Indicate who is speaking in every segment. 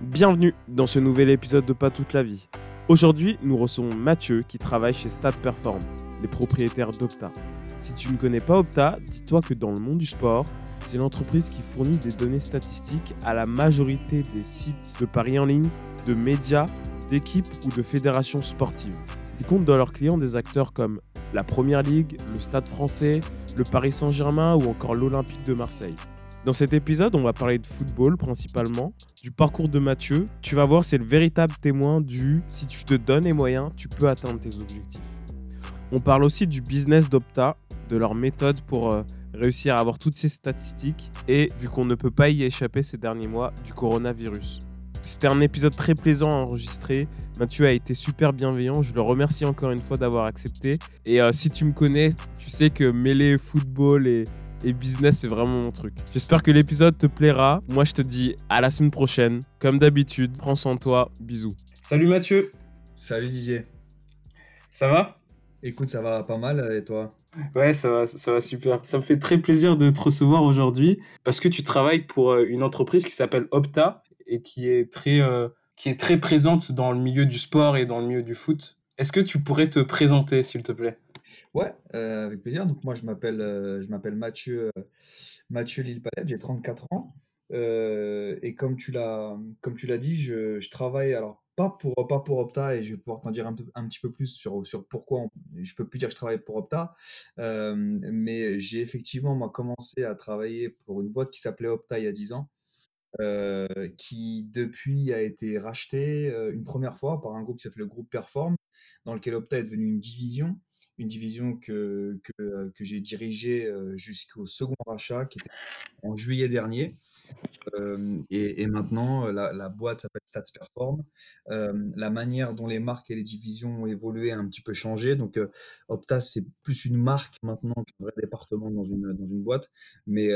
Speaker 1: Bienvenue dans ce nouvel épisode de Pas toute la vie. Aujourd'hui, nous recevons Mathieu qui travaille chez Stat Perform, les propriétaires d'Opta. Si tu ne connais pas Opta, dis-toi que dans le monde du sport, c'est l'entreprise qui fournit des données statistiques à la majorité des sites de paris en ligne, de médias, d'équipes ou de fédérations sportives. Ils comptent dans leurs clients des acteurs comme la Première Ligue, le Stade français, le Paris Saint-Germain ou encore l'Olympique de Marseille. Dans cet épisode, on va parler de football principalement, du parcours de Mathieu. Tu vas voir, c'est le véritable témoin du si tu te donnes les moyens, tu peux atteindre tes objectifs. On parle aussi du business d'Opta, de leur méthode pour euh, réussir à avoir toutes ces statistiques et, vu qu'on ne peut pas y échapper ces derniers mois, du coronavirus. C'était un épisode très plaisant à enregistrer. Mathieu a été super bienveillant. Je le remercie encore une fois d'avoir accepté. Et euh, si tu me connais, tu sais que mêler football et, et business, c'est vraiment mon truc. J'espère que l'épisode te plaira. Moi, je te dis à la semaine prochaine. Comme d'habitude, prends soin de toi. Bisous. Salut Mathieu.
Speaker 2: Salut Didier.
Speaker 1: Ça va?
Speaker 2: Écoute, ça va pas mal et toi?
Speaker 1: Ouais, ça va, ça va super. Ça me fait très plaisir de te recevoir aujourd'hui parce que tu travailles pour euh, une entreprise qui s'appelle Opta et qui est très, euh, qui est très présente dans le milieu du sport et dans le milieu du foot. Est-ce que tu pourrais te présenter, s'il te plaît?
Speaker 2: Ouais, euh, avec plaisir. Donc moi, je m'appelle euh, je m'appelle Mathieu, euh, Mathieu Lille-Palette, j'ai 34 ans. Euh, et comme tu l'as comme tu l'as dit, je, je travaille alors pas pour pas pour Opta et je vais pouvoir t'en dire un, un petit peu plus sur, sur pourquoi on- je peux plus dire que je travaille pour Opta, mais j'ai effectivement moi commencé à travailler pour une boîte qui s'appelait Opta il y a 10 ans. qui depuis a été racheté euh, une première fois par un groupe qui s'appelle le groupe Perform, dans lequel Opta est devenu une division, une division que, que, euh, j'ai dirigée euh, jusqu'au second rachat, qui était en juillet dernier. Euh, et, maintenant, la, boîte s'appelle Stats Perform. La manière dont les marques et les divisions ont évolué a un petit peu changé. Donc, euh, Opta, c'est plus une marque maintenant qu'un vrai département dans une, dans une boîte. Mais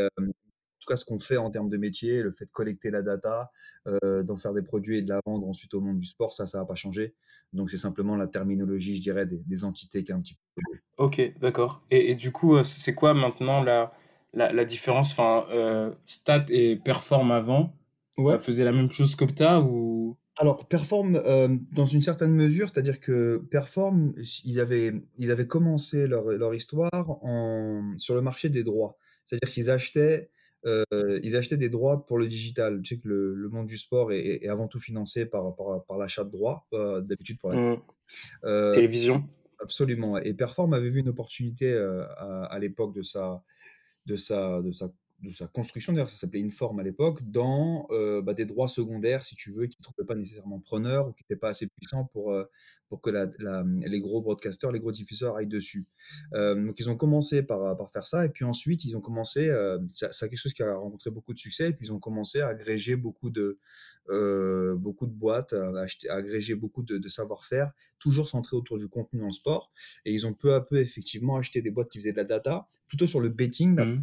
Speaker 2: tout cas, ce qu'on fait en termes de métier, le fait de collecter la data, euh, d'en faire des produits et de la vendre ensuite au monde du sport, ça, ça va pas changer. Donc, c'est simplement la terminologie, je dirais, des, des entités qui est un petit peu.
Speaker 1: Ok, d'accord. Et, et du coup, euh, c'est quoi maintenant la, la, la différence? Enfin, euh, Stat et Perform avant,
Speaker 2: Ouais.
Speaker 1: faisaient la même chose qu'Opta ou...
Speaker 2: Alors, Perform, euh, dans une certaine mesure, c'est-à-dire que Perform, ils avaient, ils avaient commencé leur, leur histoire en, sur le marché des droits. C'est-à-dire qu'ils achetaient, euh, ils achetaient des droits pour le digital. Tu sais que le, le monde du sport est, avant tout financé par, par, par l'achat de droits, euh, d'habitude pour la...
Speaker 1: Hmm,
Speaker 2: Euh,
Speaker 1: télévision?
Speaker 2: absolument. Et Perform avait vu une opportunité à, à l'époque de sa, de sa, de sa, de sa construction, d'ailleurs ça s'appelait Inform à l'époque, dans euh, bah, des droits secondaires, si tu veux, qui ne trouvaient pas nécessairement preneurs ou qui n'étaient pas assez puissants pour, euh, pour que les gros broadcasters, les gros diffuseurs aillent dessus. Euh, donc ils ont commencé par, par faire ça, et puis ensuite ils ont commencé, ça- quelque chose qui a rencontré beaucoup de succès, et puis ils ont commencé à agréger beaucoup de, beaucoup de boîtes, à, acheter, agréger beaucoup de, savoir-faire, toujours centré autour du contenu en sport, et ils ont peu à peu effectivement acheté des boîtes qui faisaient de la data, plutôt sur le betting,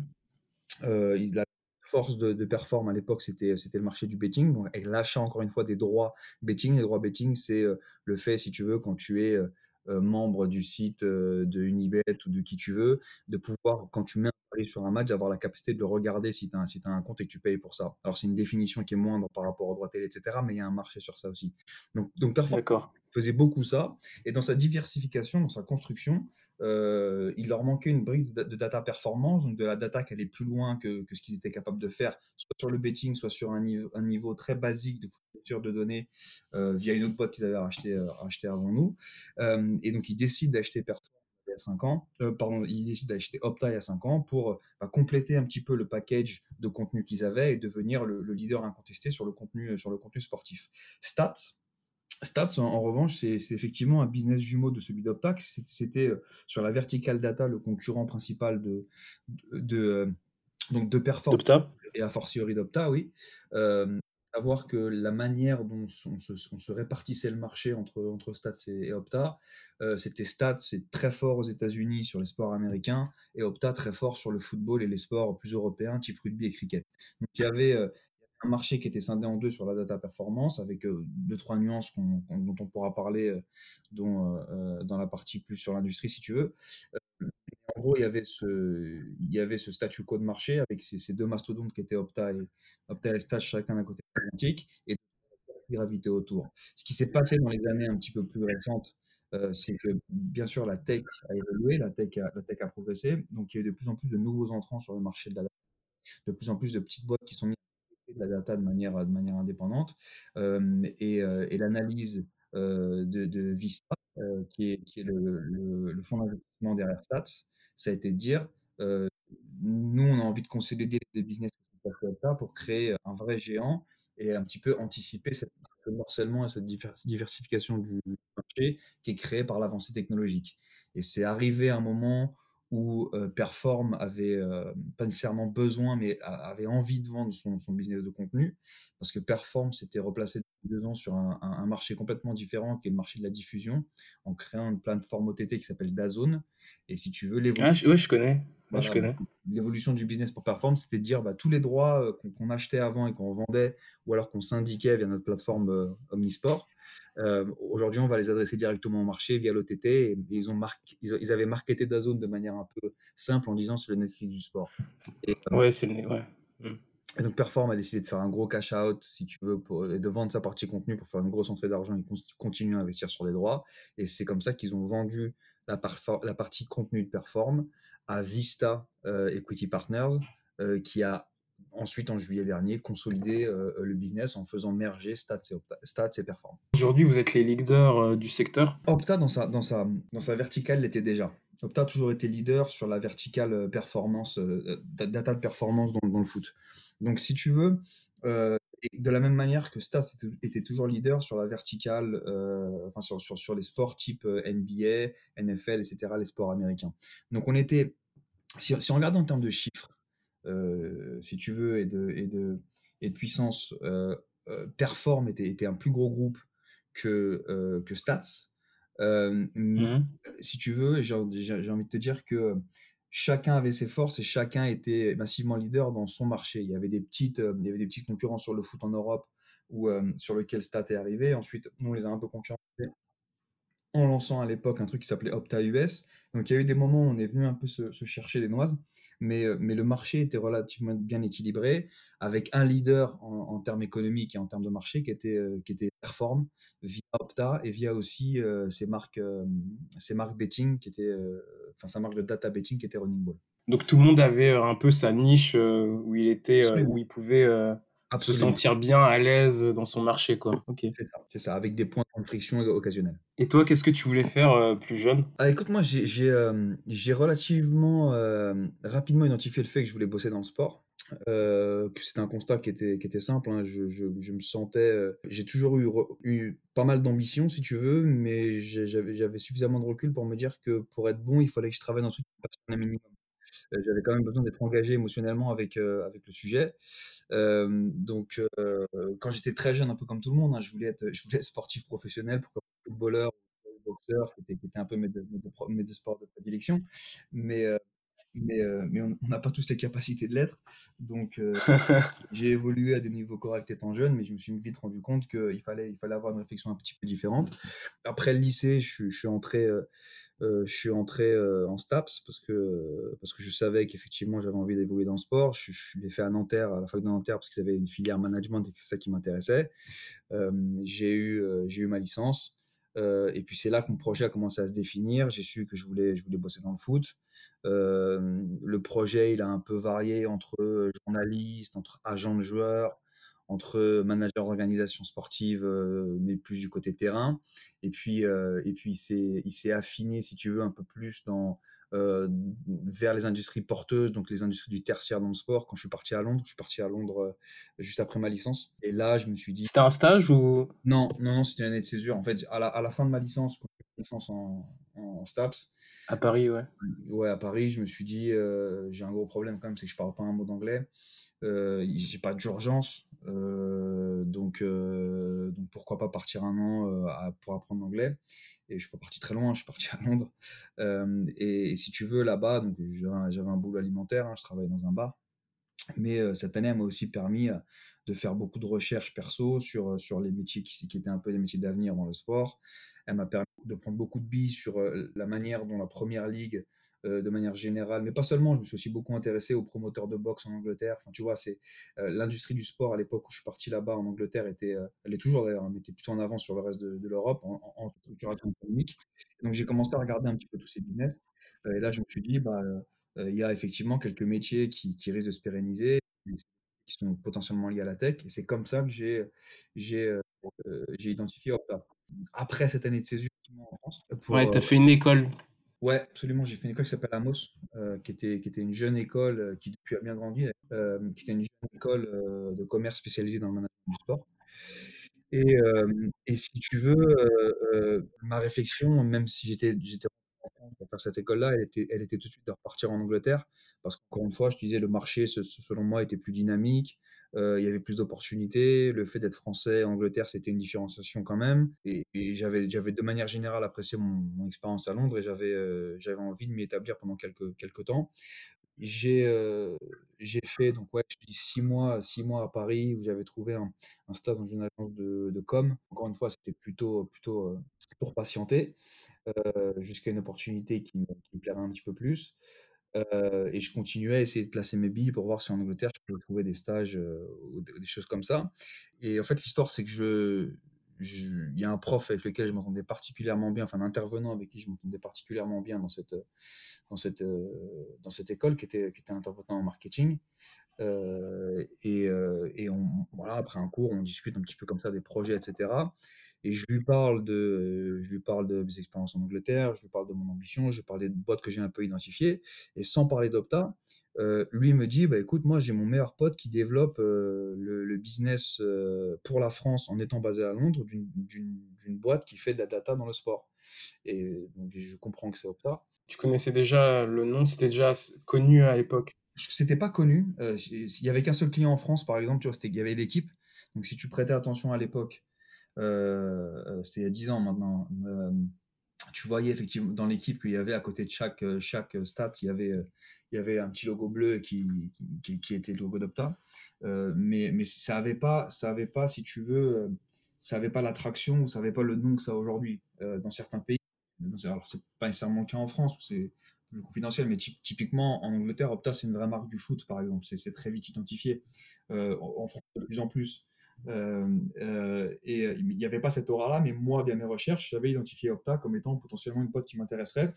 Speaker 2: il- la force de, de Perform à l'époque, c'était, c'était le marché du betting. Avec l'achat, encore une fois, des droits betting. Les droits betting, c'est euh, le fait, si tu veux, quand tu es euh, euh, membre du site euh, de Unibet ou de qui tu veux, de pouvoir, quand tu mets un pari sur un match, d'avoir la capacité de le regarder si tu as, si t'as un compte et que tu payes pour ça. Alors, c'est une définition qui est moindre par rapport aux droits télé, etc. Mais il y a un marché sur ça aussi. Donc, donc Perform. Faisait beaucoup ça. Et dans sa diversification, dans sa construction, euh, il leur manquait une brique de, data performance, donc de la data qui allait plus loin que, ce qu'ils étaient capables de faire, soit sur le betting, soit sur un niveau, très basique de fourniture de données euh, via une autre boîte qu'ils avaient racheté, euh, avant nous. Euh, et donc, ils décident d'acheter Perform il y a 5 ans, pardon, ils décident d'acheter Opta il y a 5 ans pour bah, compléter un petit peu le package de contenu qu'ils avaient et devenir le, le leader incontesté sur le contenu, sur le contenu sportif. Stats, Stats, en, en revanche, c'est effectivement un business jumeau de celui d'Opta. C'est- C'était euh, sur la vertical data le concurrent principal de, de, de, euh, donc de Perform
Speaker 1: D'Opta?
Speaker 2: et a fortiori d'Opta, oui. Euh, savoir que la manière dont on se, on se répartissait le marché entre, entre Stats et, et Opta, euh, c'était Stats, c'est très fort aux États-Unis sur les sports américains, et Opta très fort sur le football et les sports plus européens, type rugby et cricket. Donc il y avait euh, un marché qui était scindé en deux sur la data performance, avec euh, deux, trois nuances dont on pourra parler euh, euh, dans la partie plus sur l'industrie, si tu veux. En gros, il y avait ce, statu quo de marché avec ces, deux mastodontes qui étaient Opta et, Opta et Stats, chacun d'un côté de l'Atlantique. Et gravité autour. Ce qui s'est passé dans les années un petit peu plus récentes, c'est que bien sûr la tech a évolué, la tech a, la tech a progressé, donc il y a eu de plus en plus de nouveaux entrants sur le marché de la data, de plus en plus de petites boîtes qui sont mises la data de manière, de manière indépendante, et, l'analyse de, de, Vista, qui est, le, le, fonds d'investissement derrière Stats, ça a été de dire, nous on a envie de consolider les business pour créer un vrai géant et un petit peu anticiper ce morcellement et cette diversification du marché qui est créée par l'avancée technologique. Et c'est arrivé un moment où euh, Perform avait euh, pas nécessairement besoin, mais avait envie de vendre son, son business de contenu, parce que Perform s'était replacé deux ans sur un, marché complètement différent, qui est le marché de la diffusion, en créant une plateforme OTT qui s'appelle Dazone. Et si tu veux l'évolution...
Speaker 3: Ah, oui, je connais.
Speaker 2: Voilà,
Speaker 3: je connais.
Speaker 2: L'évolution du business pour Perform, c'était de dire bah, tous les droits euh, qu'on qu achetait avant et qu'on vendait, ou alors qu'on syndiquait via notre plateforme Omnisport, euh, aujourd'hui, on va les adresser directement au marché via l'OTT. Et, et, ils, ont ils, ils, avaient marketé Dazone de manière un peu simple en disant c'est le Netflix du sport.
Speaker 3: Et, euh, ouais, c'est le. Ouais.
Speaker 2: Mm. Et donc Perform a décidé de faire un gros cash out, si tu veux, pour, et de vendre sa partie contenu pour faire une grosse entrée d'argent et continuer à investir sur les droits. Et c'est comme ça qu'ils ont vendu la, la, partie contenu de Perform à Vista euh, Equity Partners, euh, qui a ensuite, en juillet dernier, consolidé euh, le business en faisant merger Stats et, Opta, Stats et Perform.
Speaker 3: Aujourd'hui, vous êtes les leaders euh, du secteur?
Speaker 2: Opta, dans sa, dans sa, dans sa verticale, l'était déjà. Opta a toujours été leader sur la verticale performance, euh, data de performance dans, dans, le foot. Donc, si tu veux, euh, de la même manière que Stats était toujours leader sur la verticale, euh, enfin sur, sur, sur les sports type NBA, NFL, etc., les sports américains. Donc, on était, si, si on regarde en termes de chiffres, euh, si tu veux, et de, et de, et de puissance, euh, euh, Perform était, était, un plus gros groupe que, que Stats. Mmh. Si tu veux, j'ai envie de te dire que chacun avait ses forces et chacun était massivement leader dans son marché. Il y avait des petites, il y avait des petits concurrents sur le foot en Europe ou sur lequel Stat est arrivé. Ensuite, on les a un peu concurrencés en lançant à l'époque un truc qui s'appelait Opta US. Donc il y a eu des moments où on est venu un peu se, se chercher des noises, mais, euh, mais le marché était relativement bien équilibré, avec un leader en, en termes économiques et en termes de marché qui était, euh, qui était Perform via Opta et via aussi euh, ses, marques, euh, ses marques betting, qui était, euh, enfin sa marque de data betting qui était Running Ball.
Speaker 3: Donc tout le monde avait un peu sa niche où il était, où il pouvait Absolument. se sentir bien à l'aise dans son marché, quoi. Ok.
Speaker 2: C'est ça, c'est ça, avec des points de friction occasionnels.
Speaker 3: Et toi, qu'est-ce que tu voulais faire euh, plus jeune?
Speaker 2: Ah, Écoute, moi, j'ai euh, relativement euh, rapidement identifié le fait que je voulais bosser dans le sport. Que c'était un constat qui était, qui était simple. Hein. Je, je, je, me sentais. j'ai toujours eu, eu pas mal d'ambition, si tu veux, mais j'avais suffisamment de recul pour me dire que pour être bon, il fallait que je travaille dans truc qui me un minimum. J'avais quand même besoin d'être engagé émotionnellement avec, avec le sujet. Donc, quand j'étais très jeune, un peu comme tout le monde, hein, je, voulais être, je voulais être sportif professionnel, pourquoi footballeur, boxeur, qui étaient, un peu mes deux, mes, deux, mes deux, sports de prédilection. Mais, euh, mais, mais on n'a pas tous les capacités de l'être. Donc, j'ai évolué à des niveaux corrects étant jeune, mais je me suis vite rendu compte qu'il fallait, il fallait avoir une réflexion un petit peu différente. Après le lycée, je, je suis entré euh, je suis entré euh, en STAPS parce que, parce que je savais qu'effectivement j'avais envie d'évoluer dans le sport. Je, je l'ai fait à Nanterre, à la fac de Nanterre, parce qu'ils avaient une filière management et que c'est ça qui m'intéressait. Euh, j'ai eu, euh, j'ai eu ma licence. Euh, et puis c'est là que mon projet a commencé à se définir. J'ai su que je voulais, je voulais bosser dans le foot. le projet, il a un peu varié entre journaliste, entre agent de joueur, entre manager d'organisation sportive, euh, mais plus du côté terrain. Et puis, euh, et puis il s'est affiné, si tu veux, un peu plus dans, euh, vers les industries porteuses, donc les industries du tertiaire dans le sport. Quand je suis parti à Londres, je suis parti à Londres juste après ma licence. Et là, je me suis dit.
Speaker 3: C'était un stage ou?
Speaker 2: Non, non, non, c'était une année de césure. En fait, à la, à la fin de ma licence, quand j'ai licence en, en, STAPS.
Speaker 3: À Paris, ouais.
Speaker 2: Ouais, à Paris, je me suis dit, j'ai un gros problème quand même, c'est que je parle pas un mot d'anglais. J'ai pas d'urgence, euh, donc, euh, donc pourquoi pas partir un an euh, pour apprendre l'anglais. Et je suis pas parti très loin, je suis parti à Londres. Et, si tu veux, là-bas, donc j'avais un boulot alimentaire, hein, je travaillais dans un bar. Mais cette année, elle m'a aussi permis de faire beaucoup de recherches perso sur, sur les métiers qui, qui étaient un peu les métiers d'avenir dans le sport. Elle m'a permis de prendre beaucoup de billes sur la manière dont la première ligue de manière générale, mais pas seulement. Je me suis aussi beaucoup intéressé aux promoteurs de boxe en Angleterre. Enfin, tu vois, c'est l'industrie du sport à l'époque où je suis parti là-bas en Angleterre était, elle est toujours d'ailleurs, hein, mais était plutôt en avance sur le reste de, l'Europe en, en, structuration économique. Donc j'ai commencé à regarder un petit peu tous ces business. et là, je me suis dit, bah, il y a effectivement quelques métiers qui, qui risquent de se pérenniser, qui sont potentiellement liés à la tech. Et c'est comme ça que j'ai j'ai j'ai identifié Opta. Après cette année de césure en France.
Speaker 3: Pour, ouais, tu as fait une école.
Speaker 2: Ouais, absolument. J'ai fait une école qui s'appelle Amos, qui, était, qui était une jeune école qui depuis a bien grandi, qui était une jeune école de commerce spécialisée dans le management du sport. Et, et si tu veux, ma réflexion, même si j'étais pour faire cette école-là, elle était, elle était tout de suite de repartir en Angleterre, parce qu'encore une fois, je te disais, le marché, selon moi, était plus dynamique, euh, il y avait plus d'opportunités, le fait d'être français en Angleterre, c'était une différenciation quand même, et, j'avais, j'avais de manière générale apprécié mon, expérience à Londres, et j'avais, euh, j'avais envie de m'y établir pendant quelques, quelques temps. J'ai euh, j'ai fait donc ouais, six mois, six mois à Paris où j'avais trouvé un, un, stage dans une agence de, de com. Encore une fois, c'était plutôt plutôt pour patienter. Euh, jusqu'à une opportunité qui me, plairait un petit peu plus. Euh, et je continuais à essayer de placer mes billes pour voir si en Angleterre je pouvais trouver des stages euh, ou des choses comme ça. Et en fait, l'histoire, c'est que je, il y a un prof avec lequel je m'entendais particulièrement bien, enfin un intervenant avec qui je m'entendais particulièrement bien dans cette, dans cette, dans cette école qui était, qui était intervenant en marketing. et, et voilà, après un cours, on discute un petit peu comme ça des projets, etc. Et je lui parle de, je lui parle de mes expériences en Angleterre, je lui parle de mon ambition, je lui parle des boîtes que j'ai un peu identifiées. Et sans parler d'Opta, euh, lui me dit, bah, écoute, moi j'ai mon meilleur pote qui développe euh, le, business euh, pour la France en étant basé à Londres d'une boîte qui fait de la data dans le sport. Et donc je comprends que c'est Opta.
Speaker 3: Tu connaissais déjà le nom, c'était déjà connu à l'époque
Speaker 2: C'était pas connu. Il y avait qu'un seul client en France, par exemple, tu vois, il y avait l'équipe. Donc si tu prêtais attention à l'époque, c'était il y a 10 ans maintenant. Euh, tu voyais effectivement dans l'équipe qu'il y avait à côté de chaque, chaque stat, il y avait, il y avait un petit logo bleu qui, qui, était le logo d'Opta. mais, mais ça n'avait pas, pas, si tu veux, ça n'avait pas l'attraction ça n'avait pas le nom que ça a aujourd'hui dans certains pays. Alors, c'est pas nécessairement le cas en France où c'est plus confidentiel, mais typiquement en Angleterre, Opta, c'est une vraie marque du foot, par exemple. C'est très vite identifié. en France, de plus en plus. Euh, euh, et euh, il n'y avait pas cette aura-là, mais moi, via mes recherches, j'avais identifié Opta comme étant potentiellement une pote qui m'intéresserait.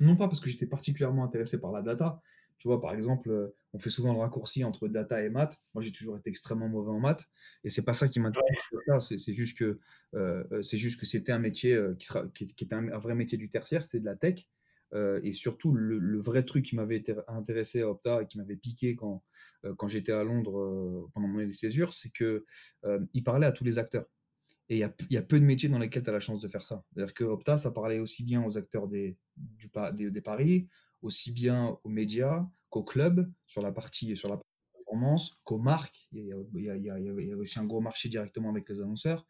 Speaker 2: Non pas parce que j'étais particulièrement intéressé par la data. Tu vois, par exemple, on fait souvent le raccourci entre data et maths. Moi, j'ai toujours été extrêmement mauvais en maths, et c'est pas ça qui m'intéresse. C'est juste que c'est juste que c'était un métier qui sera qui, était un, un, vrai métier du tertiaire, c'est de la tech. Euh, et surtout, le, vrai truc qui m'avait intéressé à Opta et qui m'avait piqué quand, euh, j'étais à Londres euh, pendant mon année c'est qu'il parlait à tous les acteurs. Et il y a, peu de métiers dans lesquels tu as la chance de faire ça. C'est-à-dire que Opta, ça parlait aussi bien aux acteurs des, paris, aussi bien aux médias qu'aux clubs sur la partie, sur la performance, qu'aux marques. Il y, a, il, il y, a, aussi un gros marché directement avec les annonceurs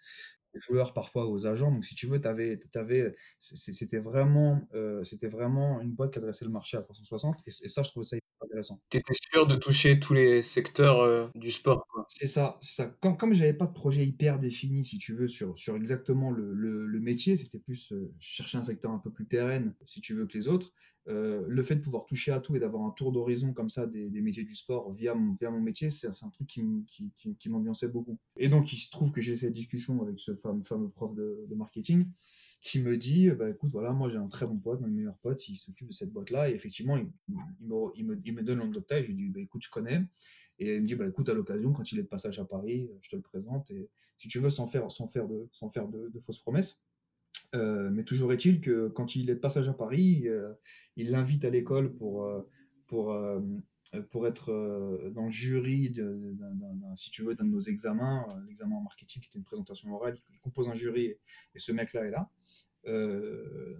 Speaker 2: joueurs, parfois aux agents. Donc, si tu veux, avais, avais, c'était vraiment, euh, c'était vraiment une boîte qui adressait le marché à 360. Et, ça, je trouvais ça intéressant.
Speaker 3: Tu étais sûr de toucher tous les secteurs euh, du sport.
Speaker 2: C'est ça, c'est ça. Comme, comme j'avais pas de projet hyper défini, si tu veux, sur, sur exactement le, le, métier, c'était plus euh, chercher un secteur un peu plus pérenne, si tu veux, que les autres. le fait de pouvoir toucher à tout et d'avoir un tour d'horizon comme ça des, des, métiers du sport via mon, via mon métier, c'est un truc qui, qui, qui, qui m'ambiançait beaucoup. Et donc, il se trouve que j'ai cette discussion avec ce fameux, prof de, marketing, qui me dit bah, écoute, voilà, moi j'ai un très bon pote, mon meilleur pote, il s'occupe de cette boîte-là. Et effectivement, il, me, il, me, donne nom d'Opta et je lui dis bah, écoute, je connais. Et il me dit bah, écoute, à l'occasion, quand il est de passage à Paris, je te le présente. Et si tu veux, sans faire, sans faire, de, sans faire de, fausses promesses. Euh, mais toujours est-il que quand il est de passage à Paris, euh, il l'invite à l'école pour, euh, pour, euh, pour être euh, dans le jury, de, si tu veux, d'un de nos examens, euh, l'examen en marketing qui était une présentation orale, il compose un jury et, ce mec-là est là.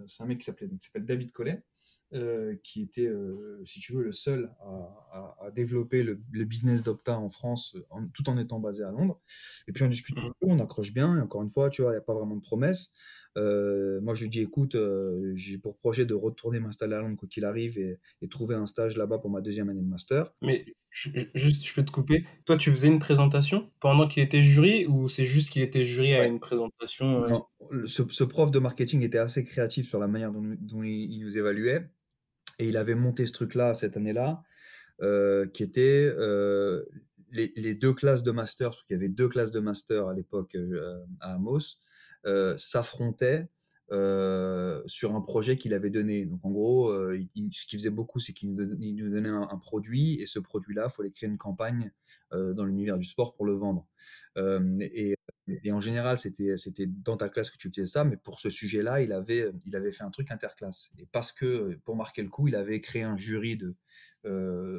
Speaker 2: c'est un mec qui s'appelle David Collet, qui était, si tu veux, le seul à, développer le, business d'Opta en France, tout en étant basé à Londres. Et puis on discute un peu, on accroche bien, et encore une fois, tu vois, il n'y a pas vraiment de promesses. Euh, moi, je lui dis, écoute, euh, j'ai pour projet de retourner m'installer à Londres quoi qu'il arrive et, trouver un stage là-bas pour ma deuxième année de master.
Speaker 3: Mais juste, je peux te couper. Toi, tu faisais une présentation pendant qu'il était jury ou c'est juste qu'il était jury à une présentation
Speaker 2: euh? ce, prof de marketing était assez créatif sur la manière dont, il, nous évaluait. Et il avait monté ce truc-là cette année-là, qui était les, les, deux classes de master, parce qu'il y avait deux classes de master à l'époque à Amos, s'affrontaient euh, sur un projet qu'il avait donné. Donc en gros, euh, ce qu'il faisait beaucoup, c'est qu'il nous, donnait un, produit et ce produit-là, il fallait créer une campagne euh, dans l'univers du sport pour le vendre. Et, en général, c'était dans ta classe que tu faisais ça, mais pour ce sujet-là, il avait fait un truc interclasse. Et parce que pour marquer le coup, il avait créé un jury de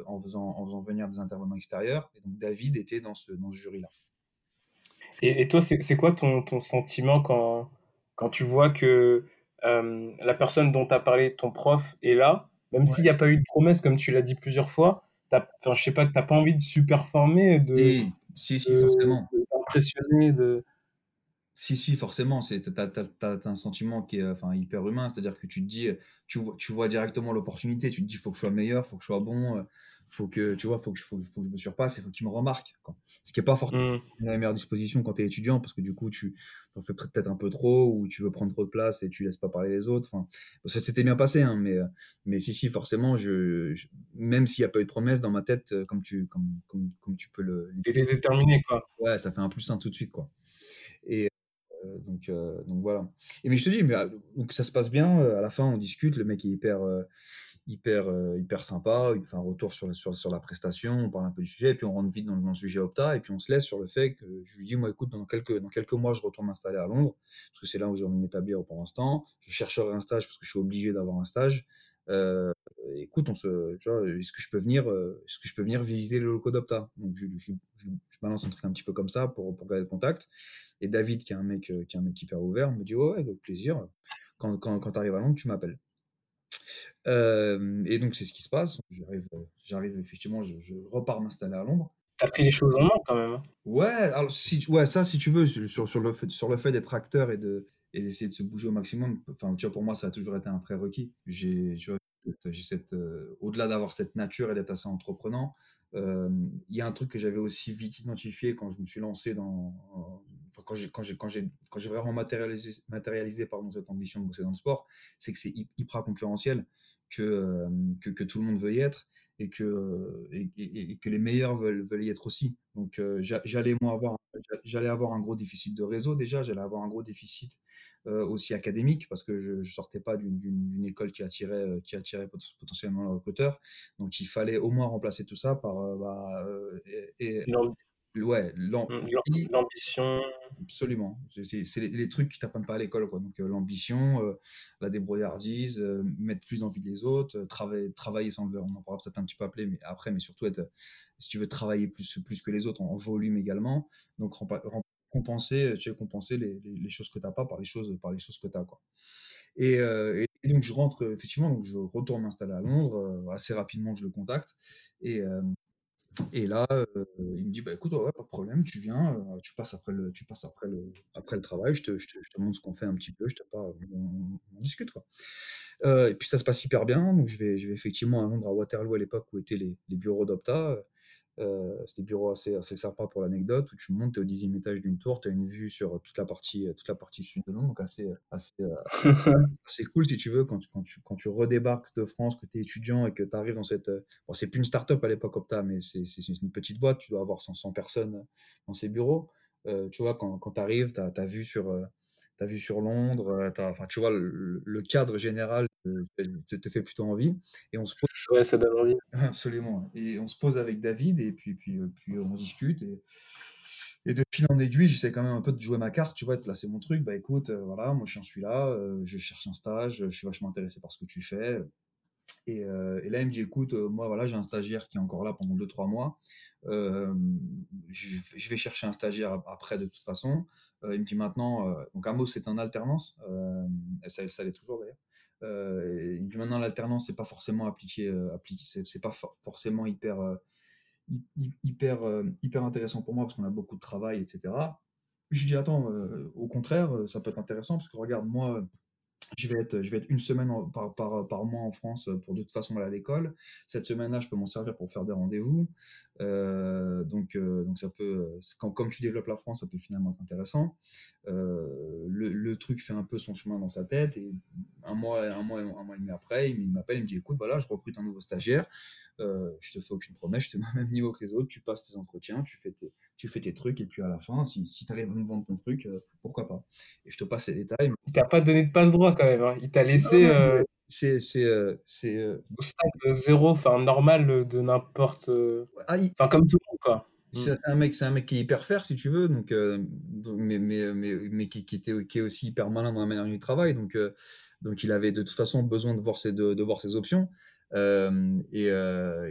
Speaker 2: en faisant en faisant venir des intervenants extérieurs. Et donc David était dans ce jury-là.
Speaker 3: Et, et toi, c'est quoi ton, ton sentiment quand quand tu vois que euh, la personne dont tu as parlé, ton prof, est là, même s'il n'y a pas eu de promesse, comme tu l'as dit plusieurs fois, enfin, je sais pas, tu n'as pas envie de super former, de,
Speaker 2: si, si, forcément.
Speaker 3: d'impressionner, de,
Speaker 2: si, si, forcément, c'est, t'as, as, un sentiment qui est enfin, hyper humain, c'est-à-dire que tu te dis, tu vois, tu vois directement l'opportunité, tu te dis, faut que je sois meilleur, faut que je sois bon, faut que, tu vois, faut que, faut, faut que je me surpasse, il faut qu'il me remarque. Quoi. Ce qui n'est pas forcément mmh. la meilleure disposition quand tu es étudiant, parce que du coup, tu en fais peut-être un peu trop, ou tu veux prendre trop de place et tu laisses pas parler les autres. Enfin, ça s'était bien passé, hein, mais, mais si, si, forcément, je, même s'il n'y a pas eu de promesse dans ma tête, comme tu, comme, comme, comme tu peux le.
Speaker 3: T'étais déterminé, quoi.
Speaker 2: Ouais, ça fait un plus un tout de suite, quoi. Et, euh, donc, euh, donc voilà. Et mais je te dis, donc ça se passe bien. Euh, à la fin, on discute. Le mec est hyper, hyper, hyper sympa. Il fait un retour sur, la prestation. On parle un peu du sujet. Et puis on rentre vite dans, le sujet Opta. Et puis on se laisse sur le fait que je lui dis, moi, écoute, dans quelques, dans quelques mois, je retourne m'installer à Londres. Parce que c'est là où j'ai envie de m'établir pour l'instant. Je chercherai un stage parce que je suis obligé d'avoir un stage. Écoute, on se, tu vois, est-ce que je peux venir, est-ce que je peux venir visiter le locaux d'Opta? Donc je, je, je, balance un truc un petit peu comme ça pour, pour garder le contact. Et David, qui est un mec, euh, qui est un mec hyper ouvert, me dit ouais, ouais avec plaisir. Quand, quand, quand tu arrives à Londres, tu m'appelles. Euh, et donc c'est ce qui se passe. J'arrive, j'arrive effectivement, je, repars m'installer à Londres.
Speaker 3: T'as pris les choses en main quand même. Hein.
Speaker 2: Ouais, alors si, ouais, ça si tu veux, sur, sur le fait, sur le fait d'être acteur et de et d'essayer de se bouger au maximum. Enfin, tu vois, pour moi, ça a toujours été un prérequis. J'ai, euh, au-delà d'avoir cette nature et d'être assez entreprenant, il y a un truc que j'avais aussi vite identifié quand je me suis lancé dans, quand j'ai quand j'ai vraiment matérialisé matérialisé pardon cette ambition de bosser dans le sport, c'est que c'est hyper concurrentiel, que, que, tout le monde veut y être et que et, que les meilleurs veulent veulent y être aussi. Donc j'allais moi avoir j'allais avoir un gros déficit de réseau déjà, j'allais avoir un gros déficit aussi académique parce que je, ne sortais pas d'une école qui attirait qui attirait potentiellement le recruteur. Donc il fallait au moins remplacer tout ça par bah, ouais,
Speaker 3: mmh, l'ambition.
Speaker 2: Absolument. C'est les, trucs qui t'apprennent pas à l'école. Quoi. Donc, euh, l'ambition, euh, la débrouillardise, euh, mettre plus envie des autres, travailler, travailler sans le On en pourra peut-être un petit peu appeler mais après, mais surtout être, si tu veux travailler plus, plus que les autres, en, volume également. Donc, compenser, tu veux compenser les, les, choses que tu n'as pas par les choses, par les choses que tu as. Quoi. Et, et, donc, je rentre, effectivement, donc je retourne m'installer à Londres. assez rapidement, je le contacte. Et, et là, il me dit: «Bah, écoute, pas de problème, tu viens, tu passes après le tu passes après le après le travail, je te je te je te montre ce qu'on fait un petit peu, je te on discute, quoi». et puis ça se passe hyper bien, donc je vais effectivement à Londres, à Waterloo à l'époque où étaient les bureaux d'Opta, euh, c'est des bureaux assez, assez sympas pour l'anecdote, où tu montes, tu es au dixième étage d'une tour, tu as une vue sur toute la partie, toute la partie sud de Londres, donc assez, assez, euh, assez cool si tu veux, quand tu, quand tu, quand tu redébarques de France, que tu es étudiant et que tu arrives dans cette... Bon, c'est plus une start-up à l'époque Opta, mais c'est une petite boîte, tu dois avoir 100, personnes dans ces bureaux. Euh, tu vois, quand, quand tu arrives, tu as, vu sur tu as vu sur Londres, enfin, tu vois, le, cadre général te, te, fait plutôt envie. Et on se pose.
Speaker 3: Ouais, ça donne envie.
Speaker 2: Absolument. Et on se pose avec David, et puis, puis, puis on discute. Et, et de fil en aiguille, j'essaie quand même un peu de jouer ma carte, tu vois, de placer mon truc. Bah écoute, voilà, moi je suis là, je cherche un stage, je suis vachement intéressé par ce que tu fais. Et, et là, il me dit, écoute, moi voilà, j'ai un stagiaire qui est encore là pendant 2-3 mois. Je, je, vais chercher un stagiaire après de toute façon. il me dit maintenant, donc Amos c'est un alternance, ça, ça l'est toujours d'ailleurs. Euh, et maintenant, l'alternance, c'est pas forcément appliqué, euh, c'est pas forcément hyper, euh, hyper, hyper intéressant pour moi parce qu'on a beaucoup de travail, etc. Je dis, attends, au contraire, ça peut être intéressant parce que regarde, moi, je vais être, une semaine par, par, par, mois en France pour de toute façon aller à l'école. Cette semaine-là, je peux m'en servir pour faire des rendez-vous. Euh, donc, euh, donc ça peut, quand, comme tu développes la France, ça peut finalement être intéressant. Euh, le, le, truc fait un peu son chemin dans sa tête et un mois, un mois, un mois et demi après, il m'appelle, il me dit écoute, voilà, je recrute un nouveau stagiaire. Euh, je te fais aucune promesse, je te mets au même niveau que les autres, tu passes tes entretiens, tu fais tes, tu fais tes trucs, et puis à la fin, si, si tu allais me vendre ton truc, euh, pourquoi pas Et je te passe les détails.
Speaker 3: Il t'a pas donné de passe droit quand même, hein. il t'a laissé. Euh,
Speaker 2: c'est c'est c'est
Speaker 3: au stade zéro, enfin normal de n'importe. Ah, enfin comme tout le monde quoi.
Speaker 2: C'est un mec, c'est un mec qui est hyper faire si tu veux, donc, mais, mais, mais, mais qui, qui, était qui est aussi hyper malin dans la manière du travail, donc donc il avait de toute façon besoin de voir ses de, de voir ses options. Et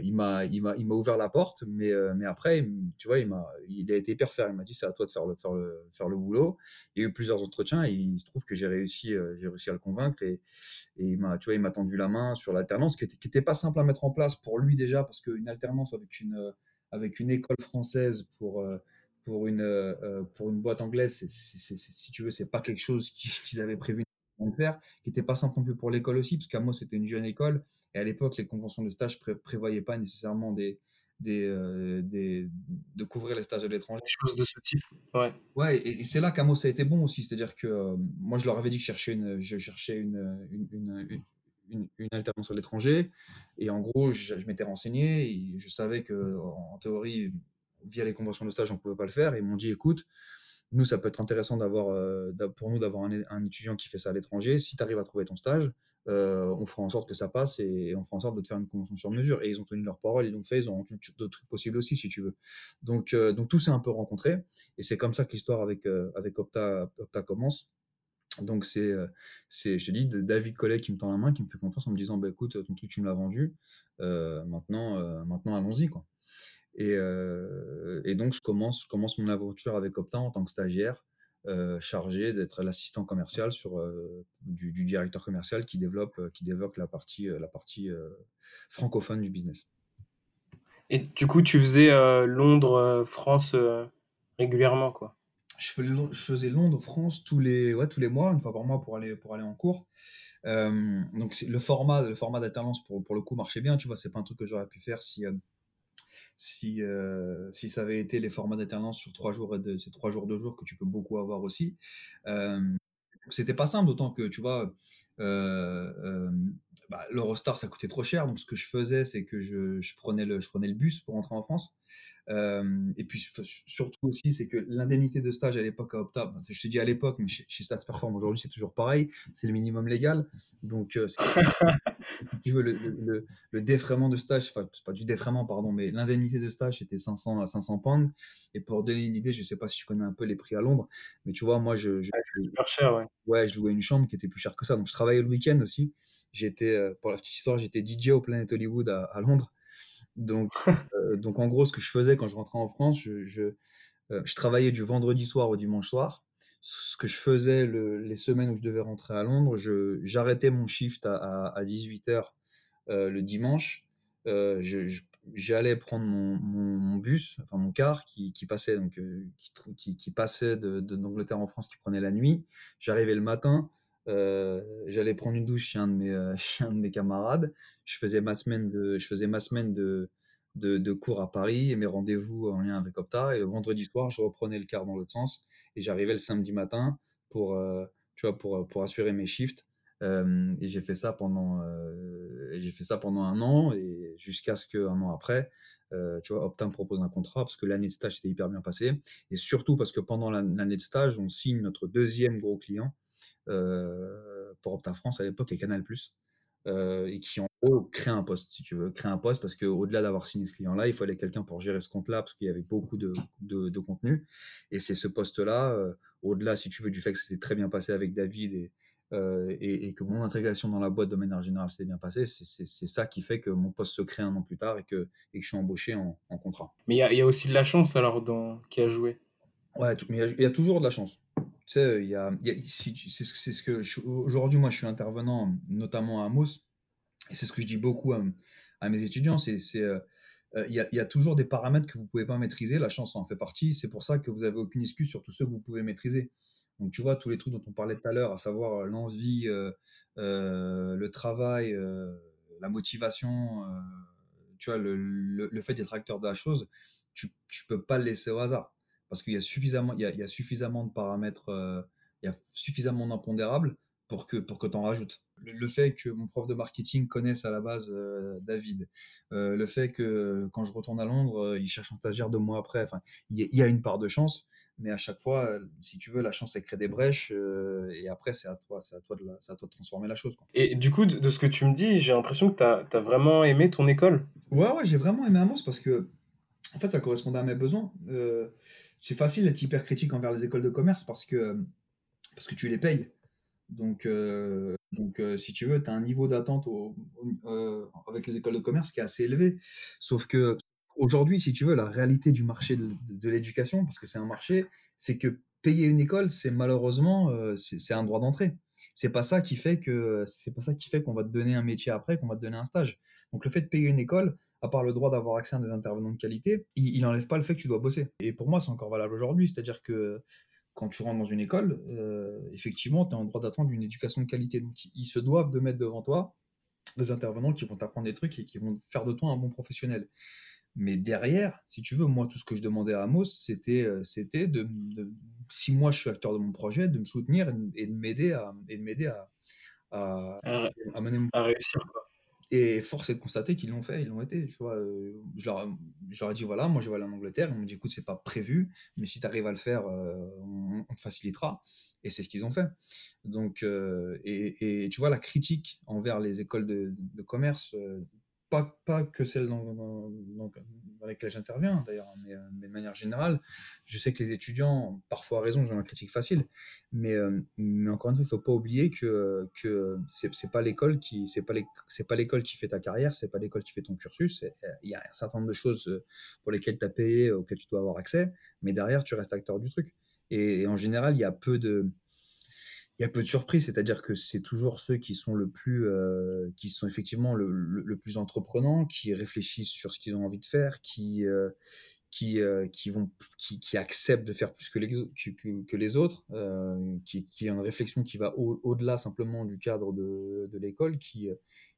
Speaker 2: il m'a il m'a il m'a ouvert la porte mais mais après tu vois il m'a il a été hyper faire il m'a dit c'est à toi de faire le faire le faire le boulot. Il y a eu plusieurs entretiens et il se trouve que j'ai réussi j'ai réussi à le convaincre et, et il m'a tu vois il m'a tendu la main sur l'alternance qui était pas simple à mettre en place pour lui déjà parce qu'une alternance avec une avec une école française pour pour une pour une boîte anglaise si tu veux c'est pas quelque chose qu'ils avaient prévu faire, qui n'était pas simple non plus pour l'école aussi, parce qu'Amos c'était une jeune école, et à l'époque, les conventions de stage ne prévoyaient pas nécessairement des, des, euh, des, de couvrir les stages à l'étranger.
Speaker 3: Des choses de ce type, ouais.
Speaker 2: Ouais, et, c'est là qu'Amos a été bon aussi, c'est-à-dire que euh, moi, je leur avais dit que je cherchais une, je cherchais une, une, une, une, une alternance à l'étranger, et en gros, je, m'étais renseigné, et je savais que en, théorie, via les conventions de stage, on ne pouvait pas le faire, et ils m'ont dit, écoute, nous, ça peut être intéressant euh, pour nous d'avoir un, étudiant qui fait ça à l'étranger. Si tu arrives à trouver ton stage, euh, on fera en sorte que ça passe et, on fera en sorte de te faire une convention sur mesure. Et ils ont tenu leur parole, ils l'ont fait, ils ont d'autres trucs possibles aussi, si tu veux. Donc, euh, donc tout s'est un peu rencontré. Et c'est comme ça que l'histoire avec, Opta, commence. Donc, c'est, c'est, je te dis, David Collet qui me tend la main, qui me fait confiance en me disant bah, écoute, ton truc, tu me l'as vendu. maintenant, maintenant allons-y. quoi. Et, euh, et, donc, je commence, je commence mon aventure avec Opta en tant que stagiaire, euh, chargé d'être l'assistant commercial sur, euh, du, du, directeur commercial qui développe, qui développe la partie, la partie francophone du business.
Speaker 3: Et du coup, tu faisais Londres, France régulièrement, quoi?
Speaker 2: Je, faisais Londres, France tous les, ouais, tous les mois, une fois par mois pour aller, pour aller en cours. donc le format, le format d'alternance pour, pour le coup marchait bien, tu vois, c'est pas un truc que j'aurais pu faire si, si, euh, si ça avait été les formats d'alternance sur trois jours ces trois jours, deux jours que tu peux beaucoup avoir aussi. Euh, c'était pas simple, d'autant que tu vois, euh bah, l'Eurostar ça coûtait trop cher. Donc ce que je faisais, c'est que je, je, prenais le, je prenais le bus pour rentrer en France. Euh, et puis surtout aussi, c'est que l'indemnité de stage à l'époque à Opta, je te dis à l'époque, mais chez, chez Stats Perform aujourd'hui c'est toujours pareil, c'est le minimum légal. Donc euh, tu veux le, le, le, défraiement de stage, enfin c'est pas du défraiement pardon, mais l'indemnité de stage c'était 500 à 500 pounds. Et pour donner une idée, je sais pas si je connais un peu les prix à Londres, mais tu vois moi je, je,
Speaker 3: super cher, ouais.
Speaker 2: ouais, je louais une chambre qui était plus chère que ça. Donc je travaillais le week-end aussi. J'étais euh, pour la petite histoire, j'étais DJ au Planet Hollywood à, à Londres. Donc, euh, donc en gros, ce que je faisais quand je rentrais en France, je, je, euh, je travaillais du vendredi soir au dimanche soir. Ce que je faisais le, les semaines où je devais rentrer à Londres, j'arrêtais mon shift à, à, à 18h euh, le dimanche. J'allais prendre mon, mon, mon, bus, enfin mon car qui, qui passait donc qui, qui, qui, passait de d'Angleterre en France, qui prenait la nuit. J'arrivais le matin, euh, j'allais prendre une douche chez un de mes, euh, un de mes camarades. Je faisais ma semaine de, je faisais ma semaine de, de, cours à Paris et mes rendez-vous en lien avec Opta. Et le vendredi soir, je reprenais le car dans l'autre sens et j'arrivais le samedi matin pour, euh, tu vois, pour, pour assurer mes shifts. Et j'ai fait ça pendant, j'ai fait ça pendant un an et jusqu'à ce qu'un an après, tu vois, Opta me propose un contrat parce que l'année de stage s'était hyper bien passée et surtout parce que pendant l'année de stage, on signe notre deuxième gros client pour Opta France à l'époque et Canal+, euh, et qui en gros crée un poste, si tu veux, créer un poste parce qu'au-delà d'avoir signé ce client-là, il fallait quelqu'un pour gérer ce compte-là parce qu'il y avait beaucoup de, de, de contenu. Et c'est ce poste-là, euh, au-delà, si tu veux, du fait que c'était très bien passé avec David et, euh, et, et, que mon intégration dans la boîte de manière générale s'est bien passée, c'est ça qui fait que mon poste se crée un an plus tard et que, et que je suis embauché en, en contrat.
Speaker 3: Mais il y, y a, aussi de la chance alors dans, qui a joué.
Speaker 2: Ouais, mais il y, y, a toujours de la chance. Tu sais, y a, c'est ce, que aujourd'hui, moi, je suis intervenant, notamment à Amos, et c'est ce que je dis beaucoup à, mes étudiants, c'est euh, il y, a, toujours des paramètres que vous pouvez pas maîtriser, la chance en fait partie, c'est pour ça que vous avez aucune excuse sur tous ceux que vous pouvez maîtriser. Donc tu vois, tous les trucs dont on parlait tout à l'heure, à savoir euh, l'envie, euh, euh, le travail, euh, la motivation, tu vois, le, le, fait d'être acteur de la chose, tu ne peux pas le laisser au hasard. Parce qu'il y, a suffisamment, il y, a, il y a suffisamment de paramètres, euh, il y a suffisamment d'impondérables pour que, pour que tu en rajoutes. Le, fait que mon prof de marketing connaisse à la base euh, David, euh, le fait que quand je retourne à Londres, il cherche un stagiaire deux mois après, enfin, il y, a une part de chance, mais à chaque fois, si tu veux, la chance, elle crée des brèches, et après, c'est à toi, c'est à toi de, à toi de transformer la chose. Quoi.
Speaker 3: Et du coup, de, ce que tu me dis, j'ai l'impression que tu as, as, vraiment aimé ton école.
Speaker 2: Ouais, ouais, j'ai vraiment aimé Amos parce que, en fait, ça correspondait à mes besoins. Euh, c'est facile d'être hyper critique envers les écoles de commerce parce que, parce que tu les payes. Donc, euh, donc euh, si tu veux, tu as un niveau d'attente euh, avec les écoles de commerce qui est assez élevé. Sauf que aujourd'hui, si tu veux, la réalité du marché de, de, l'éducation, parce que c'est un marché, c'est que payer une école, c'est malheureusement, c'est un droit d'entrée. C'est pas ça qui fait que c'est pas ça qui fait qu'on va te donner un métier après, qu'on va te donner un stage. Donc le fait de payer une école, à part le droit d'avoir accès à des intervenants de qualité, il n'enlève pas le fait que tu dois bosser. Et pour moi, c'est encore valable aujourd'hui. C'est-à-dire que quand tu rentres dans une école, euh, effectivement, tu as un droit d'attendre une éducation de qualité. Donc, ils se doivent de mettre devant toi des intervenants qui vont t'apprendre des trucs et qui vont faire de toi un bon professionnel. Mais derrière, si tu veux, moi, tout ce que je demandais à Amos, c'était, euh, c'était de, si moi je suis acteur de mon projet, de me soutenir et de m'aider à, et de m'aider à, à,
Speaker 3: à, mener mon... à réussir. Quoi.
Speaker 2: Et force est de constater qu'ils l'ont fait, ils l'ont été. Tu vois, euh, je, leur, je, ai dit voilà, moi je vais aller en Angleterre. Ils m'ont dit écoute, c'est pas prévu, mais si tu arrives à le faire, euh, on, te facilitera. Et c'est ce qu'ils ont fait. Donc, euh, et, tu vois, la critique envers les écoles de commerce pas, pas que celles dans, dans, dans lesquelles j'interviens d'ailleurs, mais, euh, mais, de manière générale, je sais que les étudiants, parfois à raison, j'ai une critique facile, mais, euh, mais encore une fois, il ne faut pas oublier que, que c'est, pas l'école qui c'est pas l'école qui fait ta carrière, c'est pas l'école qui fait ton cursus. Il y a un certain nombre de choses euh, pour lesquelles tu as payé, auxquelles tu dois avoir accès, mais derrière, tu restes acteur du truc. et en général, il y a peu de il y a peu de surprises, c'est-à-dire que c'est toujours ceux qui sont le plus, euh, qui sont effectivement le, plus entreprenants, qui réfléchissent sur ce qu'ils ont envie de faire, qui, euh, qui, euh, qui vont, qui, qui, acceptent de faire plus que les, que, que les autres, qui, qui ont une réflexion qui va au-delà simplement du cadre de, de l'école, qui,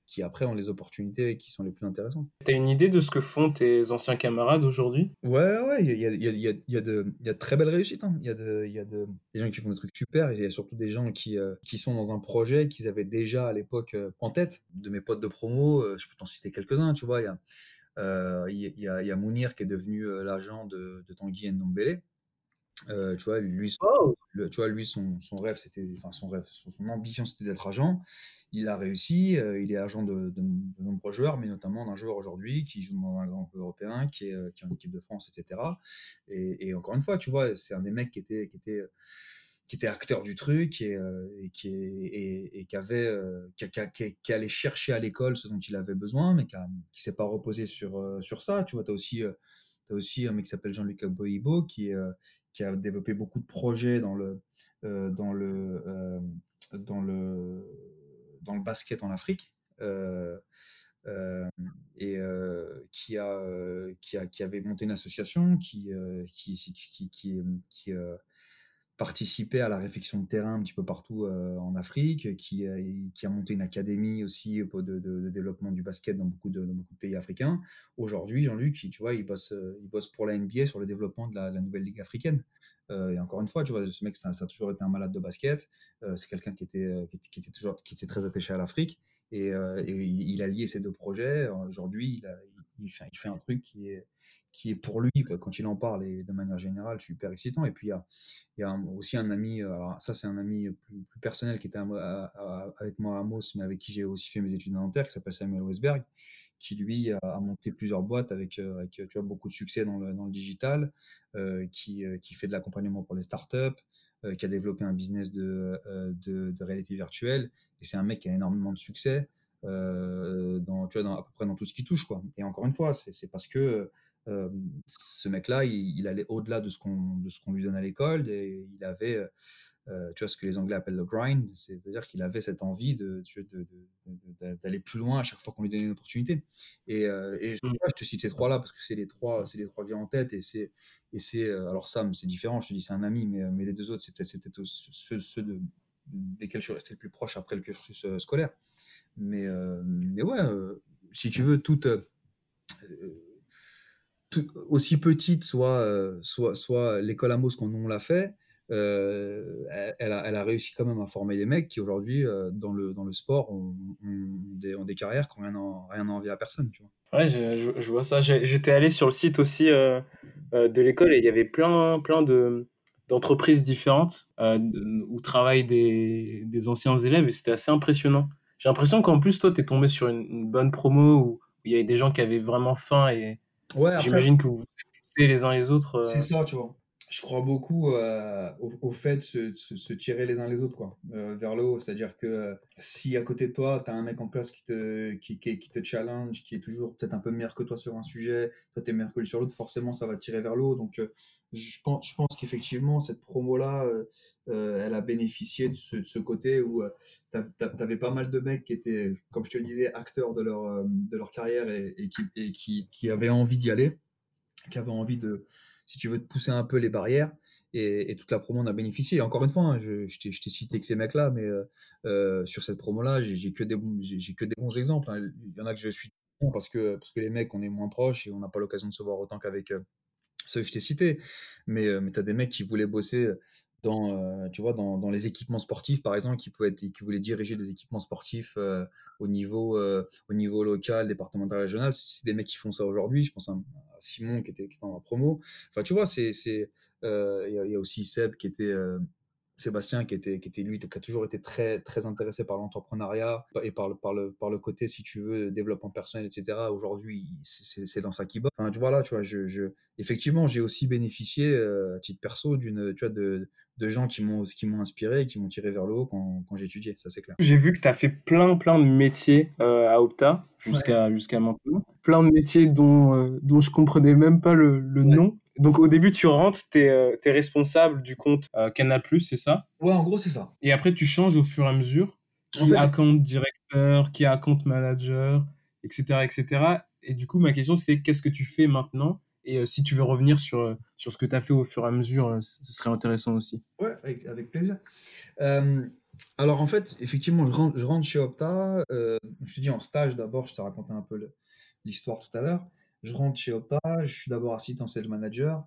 Speaker 2: qui après ont les opportunités qui sont les plus intéressantes.
Speaker 3: Tu as une idée de ce que font tes anciens camarades aujourd'hui
Speaker 2: Ouais, ouais, il y a, y, a, y, a, y, a de, y a de très belles réussites. Hein. Il y a, de, y a de, des gens qui font des trucs super et il y a surtout des gens qui, euh, qui sont dans un projet qu'ils avaient déjà à l'époque euh, en tête. De mes potes de promo, euh, je peux t'en citer quelques-uns, tu vois. Il y a, il y, a, y a Mounir qui est devenu l'agent de, de Tanguy Ndombele. Euh, tu vois, lui, oh! Tu vois, lui, son, son rêve, c'était, enfin, son rêve, son, ambition, c'était d'être agent. Il a réussi. Euh, il est agent de, nombreux joueurs, mais notamment d'un joueur aujourd'hui qui joue dans un grand club européen, qui est, euh, qui est en équipe de France, etc. Et, encore une fois, tu vois, c'est un des mecs qui était, qui était, qui était acteur du truc et, euh, qui, et, et, qui avait, qui, allait chercher à l'école ce dont il avait besoin, mais qui, qui s'est pas reposé sur, sur ça. Tu vois, tu as aussi as aussi un mec qui s'appelle Jean-Luc Boibo qui, qui a développé beaucoup de projets dans le, euh, dans le, euh, dans le, dans le basket en Afrique. et qui, a, qui, a, qui avait monté une association qui, qui, qui participé à la réflexion de terrain un petit peu partout euh, en Afrique, qui, qui, a monté une académie aussi de, de, développement du basket dans beaucoup de, pays africains. Aujourd'hui, Jean-Luc, tu vois, il bosse, euh, il bosse pour la NBA sur le développement de la, nouvelle ligue africaine. Euh, et encore une fois, tu vois, ce mec, ça, a toujours été un malade de basket. Euh, c'est quelqu'un qui était, euh, qui, était toujours, qui était très attaché à l'Afrique. Et, euh, et, il a lié ces deux projets. Aujourd'hui, il, il, fait, un truc qui est, qui est pour lui, quand il en parle, et de manière générale, super excitant. Et puis, il y a, aussi un ami, alors ça, c'est un ami plus, personnel qui était avec moi à Amos, mais avec qui j'ai aussi fait mes études en Nanterre, qui s'appelle Samuel Westberg, qui lui a, monté plusieurs boîtes avec, vois, beaucoup de succès dans le, digital, euh, qui, fait de l'accompagnement pour les startups, euh, qui a développé un business euh, de réalité virtuelle. Et c'est un mec qui a énormément de succès. Euh, dans, tu vois, dans, à peu près dans tout ce qui touche. Quoi. Et encore une fois, c'est parce que euh, ce mec-là, il, il, allait au-delà de ce qu'on qu'on lui donne à l'école et il avait, euh, tu vois, ce que les Anglais appellent le grind, c'est-à-dire qu'il avait cette envie de, d'aller plus loin à chaque fois qu'on lui donnait une opportunité. Et, euh, et je, mmh. je, te cite ces trois-là parce que c'est les trois, c'est les trois que j'ai en tête et c'est, et c'est, alors Sam, c'est différent, je te dis c'est un ami, mais, mais les deux autres, c'est peut-être, c'est peut-être ceux, ceux de, desquels je suis resté le plus proche après le cursus scolaire. Mais, euh, mais ouais, euh, si tu veux, toute, aussi petite soit, soit, soit l'école Amos quand on l'a fait, euh, elle, a, elle, a, réussi quand même à former des mecs qui aujourd'hui, euh, dans, le, dans le sport, ont, des, ont, des, carrières qui n'ont rien, rien à envier à personne. Tu vois.
Speaker 3: Ouais, je, je, vois ça. J'étais allé sur le site aussi euh, de l'école et il y avait plein, plein de d'entreprises différentes où travaillent des, des, anciens élèves et c'était assez impressionnant. J'ai l'impression qu'en plus, toi, tu es tombé sur une, bonne promo où il y avait des gens qui avaient vraiment faim et ouais, j'imagine que vous vous les uns les autres.
Speaker 2: C'est ça, tu vois je crois beaucoup euh, au, fait de se, tirer les uns les autres quoi, euh, vers le haut. C'est-à-dire que euh, si à côté de toi, tu as un mec en place qui te, qui, qui, te challenge, qui est toujours peut-être un peu meilleur que toi sur un sujet, toi tu es meilleur que lui sur l'autre, forcément ça va te tirer vers le haut. Donc je pense, je pense qu'effectivement, cette promo-là, elle a bénéficié de ce, côté où tu avais pas mal de mecs qui étaient, comme je te le disais, acteurs de leur, de leur carrière et, qui, et qui, qui avaient envie d'y aller, qui avaient envie de si tu veux te pousser un peu les barrières. Et, toute la promo en a bénéficié. encore une fois, hein, je, t'ai cité que ces mecs-là, mais euh, euh, sur cette promo-là, j'ai que des bons, exemples. Hein. Il y en a que je suis parce que parce que les mecs, on est moins proches et on n'a pas l'occasion de se voir autant qu'avec euh, ceux que je t'ai cités. Mais mais des mecs qui voulaient bosser dans, euh, tu vois, dans, dans, les équipements sportifs, par exemple, qui, pouvaient être, qui voulaient diriger des équipements sportifs euh, au, niveau, euh, au niveau local, départemental, régional. C'est des mecs qui font ça aujourd'hui. Je pense à, Simon qui était, qui était en promo. Enfin, tu vois, c'est, il y, y, a aussi Seb qui était Sébastien, qui était, qui était lui, qui a toujours été très, très intéressé par l'entrepreneuriat et par le, par, le, par le côté, si tu veux, développement personnel, etc. Aujourd'hui, c'est dans ça qu'il bosse. Enfin, tu vois là, tu vois, je, je... effectivement, j'ai aussi bénéficié euh, à titre perso d'une, tu vois, de, de gens qui m'ont, qui m'ont inspiré et qui m'ont tiré vers le haut quand, quand j'étudiais. Ça, c'est clair.
Speaker 3: J'ai vu que tu as fait plein, plein de métiers euh, à Opta jusqu'à jusqu'à maintenant. Plein de métiers dont, euh, dont je comprenais même pas le, le nom. Donc au début, tu rentres, tu es, euh, responsable du compte euh, Canal+, c'est ça?
Speaker 2: Ouais, en gros, c'est ça.
Speaker 3: Et après, tu changes au fur et à mesure qui est account directeur, qui est account manager, etc., etc. Et du coup, ma question, c'est qu'est-ce que tu fais maintenant? Et euh, si tu veux revenir sur, sur ce que tu as fait au fur et à mesure, ce serait intéressant aussi.
Speaker 2: Ouais, avec, plaisir. alors en fait, effectivement, je rentre, je rentre chez Opta. je te dis en stage d'abord, je t'ai raconté un peu l'histoire tout à l'heure. Je rentre chez Opta, je suis d'abord assistant sales manager,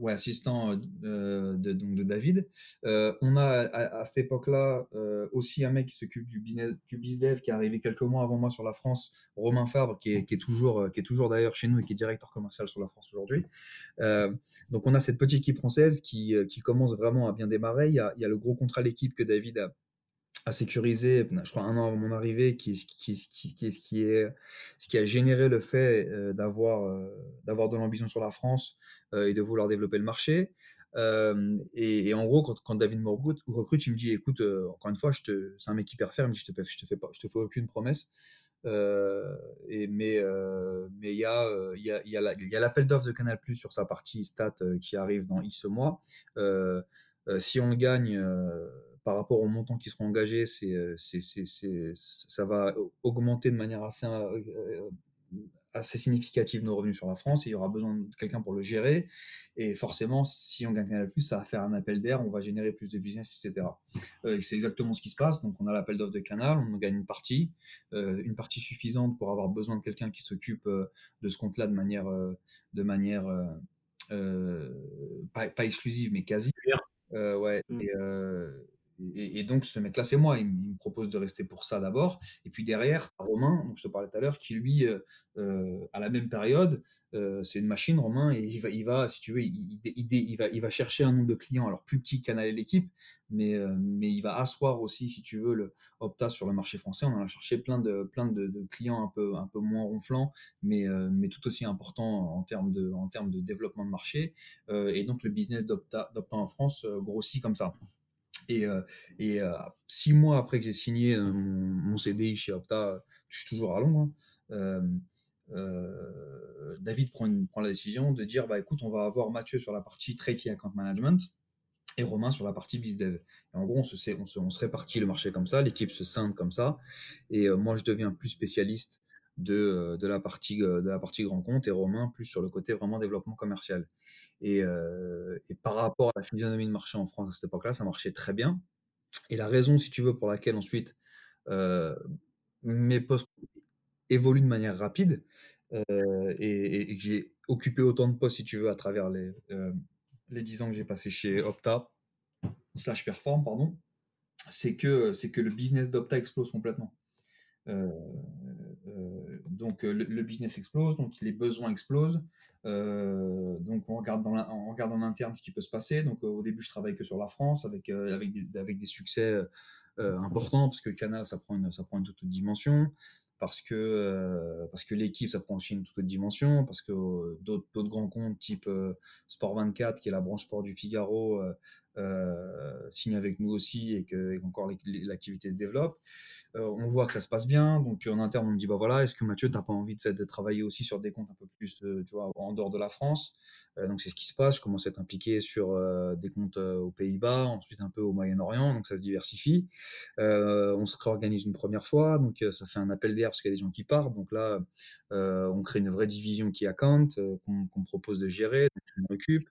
Speaker 2: ouais, assistant euh, de, donc de David. Euh, on a à, cette époque-là euh, aussi un mec qui s'occupe du business, du qui est arrivé quelques mois avant moi sur la France, Romain Fabre, qui est, qui est toujours, qui est toujours d'ailleurs chez nous et qui est directeur commercial sur la France aujourd'hui. donc on a cette petite équipe française qui, qui commence vraiment à bien démarrer. Il y a, il y a le gros contrat l'équipe que David a, à sécuriser, je crois un an avant mon arrivée, qui, qui, qui, qui, ce qui est ce qui a généré le fait euh, d'avoir euh, d'avoir de l'ambition sur la France euh, et de vouloir développer le marché. Et, en gros, quand, David me recrute, il me dit, écoute, encore une fois, je te, c'est un mec hyper ferme, je te, te fais je te fais aucune promesse. et mais mais il y a il y a il y a l'appel d'offres de Canal Plus sur sa partie stat qui arrive dans X mois. si on le gagne par rapport aux montants qui seront engagés, c'est, euh, c'est, c'est, ça va augmenter de manière assez, euh, euh, assez significative nos revenus sur la France. Et il y aura besoin de quelqu'un pour le gérer. Et forcément, si on gagne plus, ça va faire un appel d'air, on va générer plus de business, etc. c'est exactement ce qui se passe. Donc, on a l'appel d'offres de Canal, on en gagne une partie, une partie suffisante pour avoir besoin de quelqu'un qui s'occupe de ce compte-là de manière, de manière pas, pas, exclusive, mais quasi. ouais. Mmh. Et, donc, ce mec-là, c'est moi. Il, me propose de rester pour ça d'abord. Et puis derrière, Romain, dont je te parlais tout à l'heure, qui lui, euh, euh, à la même période, euh, c'est une machine, Romain, et il va, il va si tu veux, il, va, il va chercher un nombre de clients, alors plus petit canal et l'équipe, mais, mais il va asseoir aussi, si tu veux, le Opta sur le marché français. On en a cherché plein de, plein de, clients un peu, un peu moins ronflants, mais, mais tout aussi importants en termes de, en termes de développement de marché. et donc, le business d'Opta en France grossit comme ça. Et, euh, euh, six mois après que j'ai signé euh, mon, CDI chez Opta, je suis toujours à Londres. Hein, David prend, prend, la décision de dire bah écoute, on va avoir Mathieu sur la partie Trade Account Management et Romain sur la partie BizDev. Et en gros, on se, on, se, on se répartit le marché comme ça, l'équipe se scinde comme ça, et moi je deviens plus spécialiste de, de, la partie, de la partie grand compte et Romain plus sur le côté vraiment développement commercial. Et, et par rapport à la physionomie de marché en France à cette époque-là, ça marchait très bien. Et la raison, si tu veux, pour laquelle ensuite mes postes évoluent de manière rapide, et, que j'ai occupé autant de postes, si tu veux, à travers les, les 10 ans que j'ai passé chez Opta, slash Perform, pardon, c'est que, c'est que le business d'Opta explose complètement. Donc le, business explose, donc les besoins explosent. donc on regarde, en interne ce qui peut se passer. Donc au début je travaille que sur la France avec, des, succès importants parce que Canal ça prend une, toute autre dimension parce que, euh, que l'équipe, ça prend aussi une toute autre dimension, parce que euh, d'autres grands comptes type euh, Sport 24, qui est la branche sport du Figaro, euh, signe avec nous aussi et que encore l'activité se développe. on voit que ça se passe bien, donc en interne, on me dit, bah voilà, est-ce que Mathieu, t'as pas envie de, travailler aussi sur des comptes un peu plus, tu vois, en dehors de la France? Donc c'est ce qui se passe, je commence à être impliqué sur des comptes aux Pays-Bas, ensuite un peu au Moyen-Orient, donc ça se diversifie. on se réorganise une première fois, donc ça fait un appel d'air parce qu'il y a des gens qui partent. Donc là, euh, on crée une vraie division qui account, euh, qu'on propose de gérer, donc je m'occupe.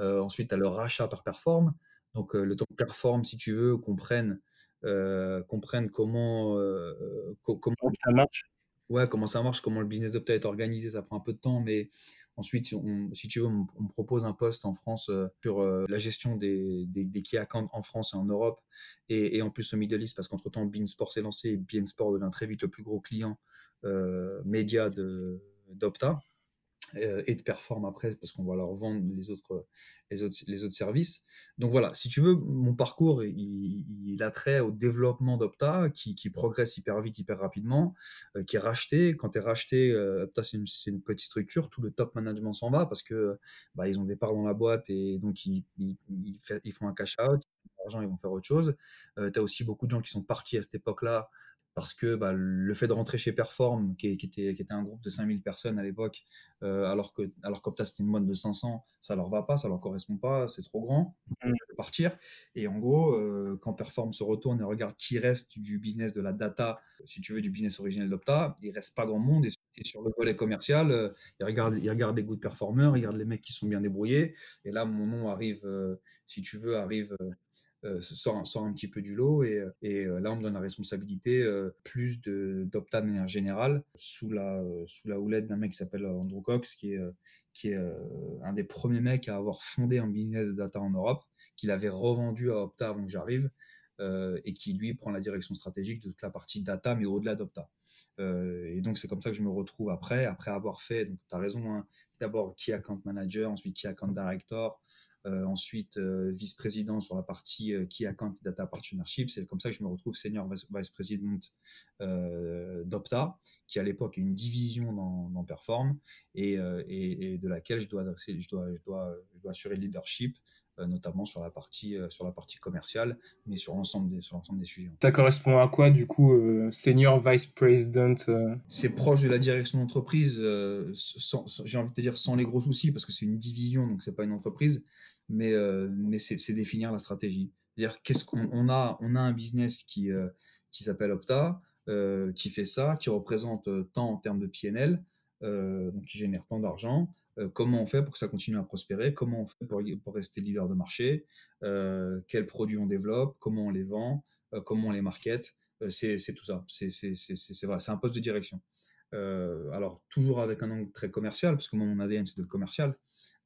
Speaker 2: Euh, ensuite, as le rachat par perform. Donc le temps de perform, si tu veux, qu'on prenne, comment, comment
Speaker 3: ça marche.
Speaker 2: Ouais, comment ça marche, comment le business d'Opta est organisé, ça prend un peu de temps, mais ensuite, si tu veux, on, me propose un poste en France euh, sur euh, la gestion des, des, des, key accounts en France et en Europe, et, en plus au Middle East, parce qu'entre-temps, Beansport s'est lancé, et Beansport devient très vite le plus gros client euh, média d'Opta. Euh, et de performe après parce qu'on va leur vendre les autres, les autres, les autres services. Donc voilà, si tu veux, mon parcours, il, il a trait au développement d'Opta qui, qui, progresse hyper vite, hyper rapidement, euh, qui est racheté. Quand tu es racheté, euh, Opta, c'est une, petite structure, tout le top management s'en va parce que bah, ils ont des parts dans la boîte et donc ils, ils, ils font un cash out. L'argent, ils vont faire autre chose. tu as aussi beaucoup de gens qui sont partis à cette époque-là parce que bah, le fait de rentrer chez Perform, qui, qui, était, qui était, un groupe de 5000 personnes à l'époque, euh, alors que alors qu'Opta c'était une mode de 500, ça leur va pas, ça leur correspond pas, c'est trop grand mmh. de partir. Et en gros, euh, quand Perform se retourne et regarde qui reste du business de la data, si tu veux, du business originel d'Opta, il reste pas grand monde. Et, sur le volet commercial, euh, il, regarde, il regarde des good performers, il regarde les mecs qui sont bien débrouillés. Et là, mon nom arrive, euh, si tu veux, arrive sort, sort, un petit peu du lot et, et euh, là on me donne la responsabilité euh, plus d'Opta de manière générale sous la sous la houlette d'un mec qui s'appelle Andrew Cox qui est qui est un des premiers mecs à avoir fondé un business de data en Europe qu'il avait revendu à Opta avant que j'arrive euh, et qui lui prend la direction stratégique de toute la partie data, mais au-delà d'Opta. Euh, et donc c'est comme ça que je me retrouve après, après avoir fait, donc tu as raison, hein, d'abord Key Account Manager, ensuite Key Account Director, euh, ensuite euh, vice-président sur la partie euh, Key Account Data Partnership. C'est comme ça que je me retrouve senior vice-président d'Opta, qui à l'époque est une division dans, dans Perform et, et, et, de laquelle je dois, adresser, je dois, je dois, je dois assurer le leadership notamment sur la partie sur la partie commerciale, mais sur l'ensemble des sur l'ensemble des sujets.
Speaker 3: Ça correspond à quoi du coup senior vice president
Speaker 2: C'est proche de la direction d'entreprise, j'ai envie de te dire sans les gros soucis parce que c'est une division donc c'est pas une entreprise, mais, euh, mais c'est définir la stratégie. C'est-à-dire qu'est-ce qu'on on a, on a un business qui, euh, qui s'appelle Opta, euh, qui fait ça, qui représente tant en termes de PNL, donc qui génère tant d'argent. comment on fait pour que ça continue à prospérer? Comment on fait pour, pour rester leader de marché? Quels produits on développe? Comment on les vend? Comment on les market C'est tout ça. C'est un poste de direction. alors toujours avec un angle très commercial, parce que mon ADN c'est de commercial,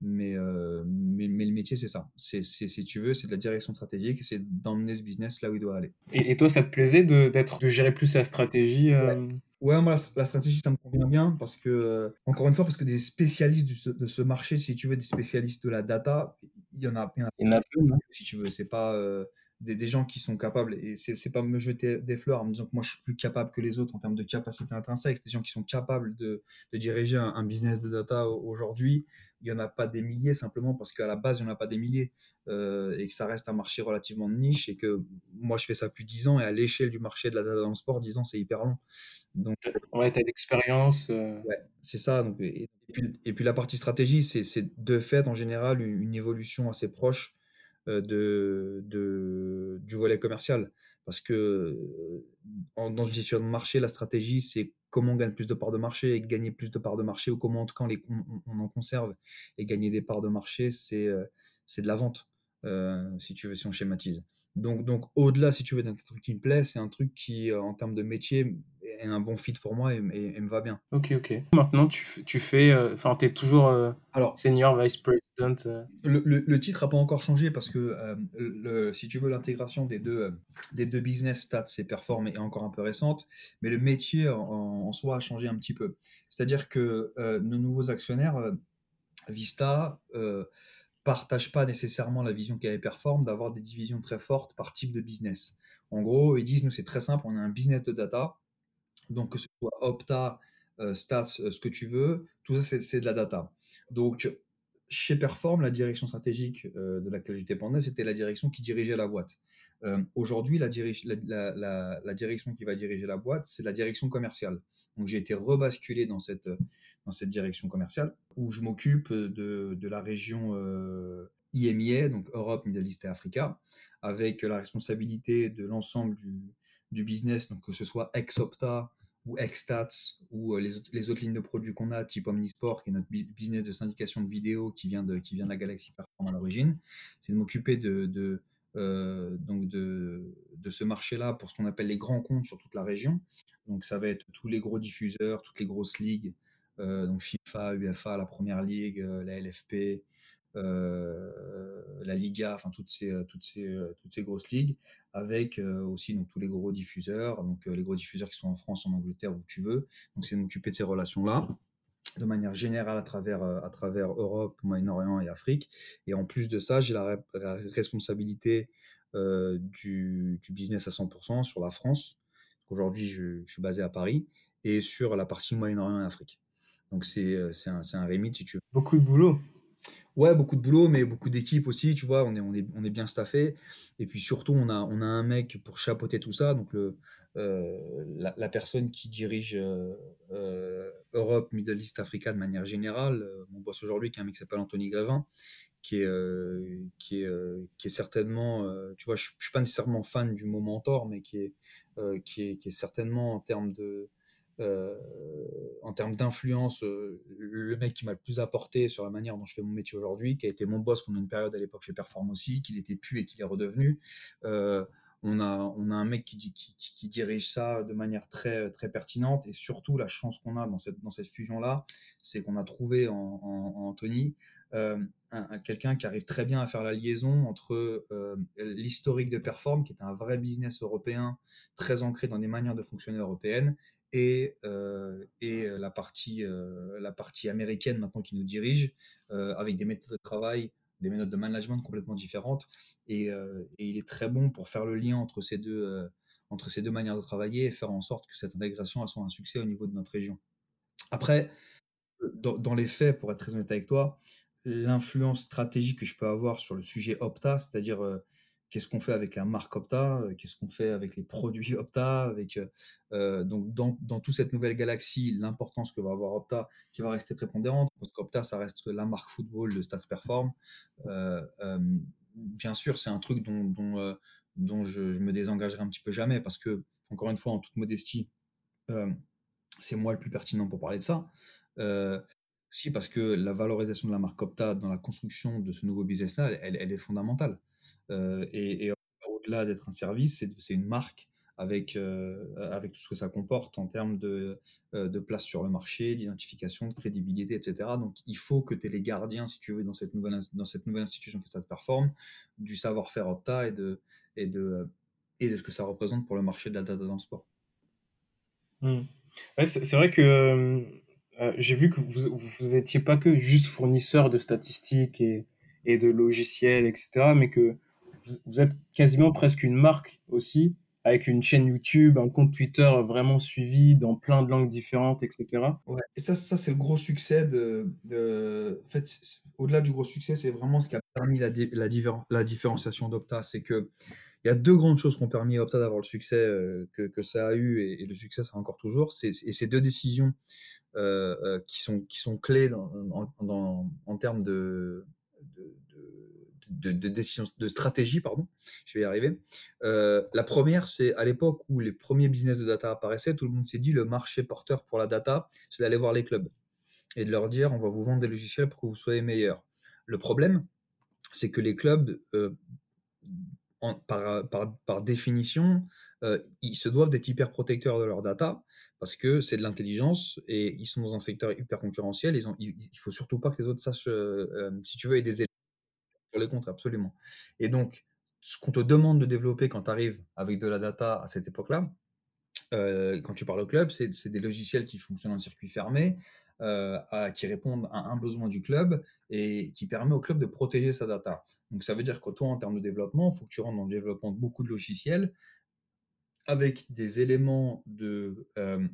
Speaker 2: mais, euh, mais, mais, le métier, c'est ça. C'est, si tu veux, c'est de la direction stratégique, c'est d'emmener ce business là où il doit aller.
Speaker 3: Et, toi, ça te plaisait de, d'être, de gérer plus la stratégie
Speaker 2: euh? ouais. moi, la, stratégie, ça me convient bien parce que, euh, encore une fois, parce que des spécialistes de ce marché, si tu veux, des spécialistes de la data, il y en a,
Speaker 3: il y en a, peu,
Speaker 2: si tu veux. C'est pas des, des, gens qui sont capables, et c'est pas me jeter des fleurs en me disant que moi je suis plus capable que les autres en termes de capacité intrinsèque, c'est des gens qui sont capables de, de diriger un, business de data aujourd'hui. Il n'y en a pas des milliers simplement parce qu'à la base, il n'y en a pas des milliers euh, et que ça reste un marché relativement de niche et que moi je fais ça depuis 10 ans et à l'échelle du marché de la data dans le sport, 10 ans c'est hyper long.
Speaker 3: Donc, ouais, tu as l'expérience. Euh...
Speaker 2: Ouais, c'est ça. Donc, et, puis, et, puis, la partie stratégie, c'est de fait en général une, une évolution assez proche de, de, du volet commercial. Parce que euh, dans une situation de marché, la stratégie, c'est comment on gagne plus de parts de marché et gagner plus de parts de marché, ou comment on, en conserve et gagner des parts de marché, c'est euh, c'est de la vente. Si tu veux, si on schématise. Donc, donc au-delà, si tu veux, d'un truc qui me plaît, c'est un truc qui, en termes de métier, est, un bon fit pour moi et, me va bien.
Speaker 3: Ok, ok. Maintenant, tu, tu fais, euh, enfin, tu es toujours euh, Alors, senior vice president. Euh.
Speaker 2: Le, le, titre n'a pas encore changé parce que, le, si tu veux, l'intégration des deux, des deux business stats et perform est encore un peu récente, mais le métier en, en soi a changé un petit peu. C'est-à-dire que nos nouveaux actionnaires, Vista, partagent pas nécessairement la vision qu'avait Perform d'avoir des divisions très fortes par type de business. En gros, ils disent, nous, c'est très simple, on a un business de data. Donc, que ce soit Opta, euh, Stats, euh, ce que tu veux, tout ça, c'est de la data. Donc, chez Perform, la direction stratégique euh, de laquelle j'étais pendant, c'était la direction qui dirigeait la boîte. Aujourd'hui, la, la, direction qui va diriger la boîte, c'est la direction commerciale. Donc, j'ai été rebasculé dans cette, dans cette direction commerciale où je m'occupe de, la région IMIA, donc Europe, Middle East et Africa, avec la responsabilité de l'ensemble du, business, donc que ce soit ex-Opta ou ex-Stats ou les, autres, lignes de produits qu'on a, type Omnisport, qui est notre business de syndication de vidéos qui vient de, qui vient de la Galaxy Perform à l'origine. C'est de m'occuper de, donc de, ce marché-là pour ce qu'on appelle les grands comptes sur toute la région. Donc ça va être tous les gros diffuseurs, toutes les grosses ligues, donc FIFA, UEFA, la Première Ligue, la LFP, euh, la Liga, enfin toutes ces, euh, euh, grosses ligues, avec aussi donc, tous les gros diffuseurs, donc les gros diffuseurs qui sont en France, en Angleterre, où tu veux. Donc c'est de m'occuper de ces relations-là de manière générale à travers, Europe, Moyen-Orient et Afrique. Et en plus de ça, j'ai la, responsabilité du, business à 100% sur la France. Aujourd'hui, je, suis basé à Paris et sur la partie Moyen-Orient et Afrique. Donc c'est un, un remit si tu veux.
Speaker 3: Beaucoup de boulot.
Speaker 2: Ouais, beaucoup de boulot, mais beaucoup d'équipes aussi, tu vois, on est, on est, on est bien staffé. Et puis surtout, on a, on a un mec pour chapeauter tout ça. Donc, le, euh, la, personne qui dirige euh, euh, Europe, Middle East, Africa de manière générale, mon boss aujourd'hui, qui est un mec qui s'appelle Anthony Grévin, qui est, qui est, qui est certainement, tu vois, je ne suis pas nécessairement fan du mot mentor, mais qui est, qui est, qui est certainement en termes de euh, en termes d'influence, euh, le mec qui m'a le plus apporté sur la manière dont je fais mon métier aujourd'hui, qui a été mon boss pendant une période à l'époque chez Perform aussi, qu'il était plus et qu'il est redevenu. Euh, on a, on a un mec qui, dirige ça de manière très, très pertinente et surtout la chance qu'on a dans cette, dans cette fusion-là, c'est qu'on a trouvé en, en, Anthony euh, quelqu'un qui arrive très bien à faire la liaison entre euh, l'historique de Perform, qui est un vrai business européen très ancré dans des manières de fonctionner européennes, et, euh, euh, la, partie, euh, la partie américaine maintenant qui nous dirige, avec des méthodes de travail, des méthodes de management complètement différentes. Et, il est très bon pour faire le lien entre ces deux, manières de travailler et faire en sorte que cette intégration soit un succès au niveau de notre région. Après, dans les faits, pour être très honnête avec toi, l'influence stratégique que je peux avoir sur le sujet Opta, c'est-à-dire qu'est-ce qu'on fait avec la marque Opta, euh, qu'est-ce qu'on fait avec les produits Opta, avec euh, euh, donc dans, dans toute cette nouvelle galaxie, l'importance que va avoir Opta, qui va rester prépondérante, parce qu'Opta, ça reste la marque football de Stats Perform. bien sûr, c'est un truc dont, dont, je, je, me désengagerai un petit peu jamais, parce que, encore une fois, en toute modestie, c'est moi le plus pertinent pour parler de ça. si, parce que la valorisation de la marque Opta dans la construction de ce nouveau business-là, elle, est fondamentale. Euh, et, au-delà d'être un service, c'est une marque avec, euh, avec tout ce que ça comporte en termes de, euh, de place sur le marché, d'identification, de crédibilité, etc. Donc il faut que tu aies les gardiens, si tu veux, dans cette nouvelle, dans cette nouvelle institution que ça te performe, du savoir-faire Opta et de, et, de, et de ce que ça représente pour le marché de la data dans le sport.
Speaker 3: Mmh. c'est vrai que j'ai vu que vous n'étiez pas que juste fournisseur de statistiques et, et de logiciels, etc., mais que vous, êtes quasiment presque une marque aussi, avec une chaîne YouTube, un compte Twitter vraiment suivi dans plein de langues différentes, etc.
Speaker 2: Et ça, ça c'est le gros succès de. En fait, au-delà du gros succès, c'est vraiment ce qui a permis la, différenciation d'Opta. C'est que il y a deux grandes choses qui ont permis à Opta d'avoir le succès euh, que, ça a eu et, le succès ça a encore toujours. Et ces deux décisions euh, euh, qui, sont, clés en termes de, de, de stratégie, pardon, je vais y arriver. Euh, la première, c'est à l'époque où les premiers business de data apparaissaient, tout le monde s'est dit le marché porteur pour la data, c'est d'aller voir les clubs et de leur dire on va vous vendre des logiciels pour que vous soyez meilleurs. Le problème, c'est que les clubs, euh, par, définition, ils se doivent d'être hyper protecteurs de leur data parce que c'est de l'intelligence et ils sont dans un secteur hyper concurrentiel. Ont, il, faut surtout pas que les autres sachent, si tu veux, éléments pour les comptes, absolument. Et donc, ce qu'on te demande de développer quand tu arrives avec de la data à cette époque-là, euh, quand tu parles au club, c'est des logiciels qui fonctionnent en circuit fermé, euh, qui répondent à un besoin du club et qui permet au club de protéger sa data. Donc ça veut dire que toi, en termes de développement, il faut que tu rentres dans le développement de beaucoup de logiciels avec des éléments de, euh,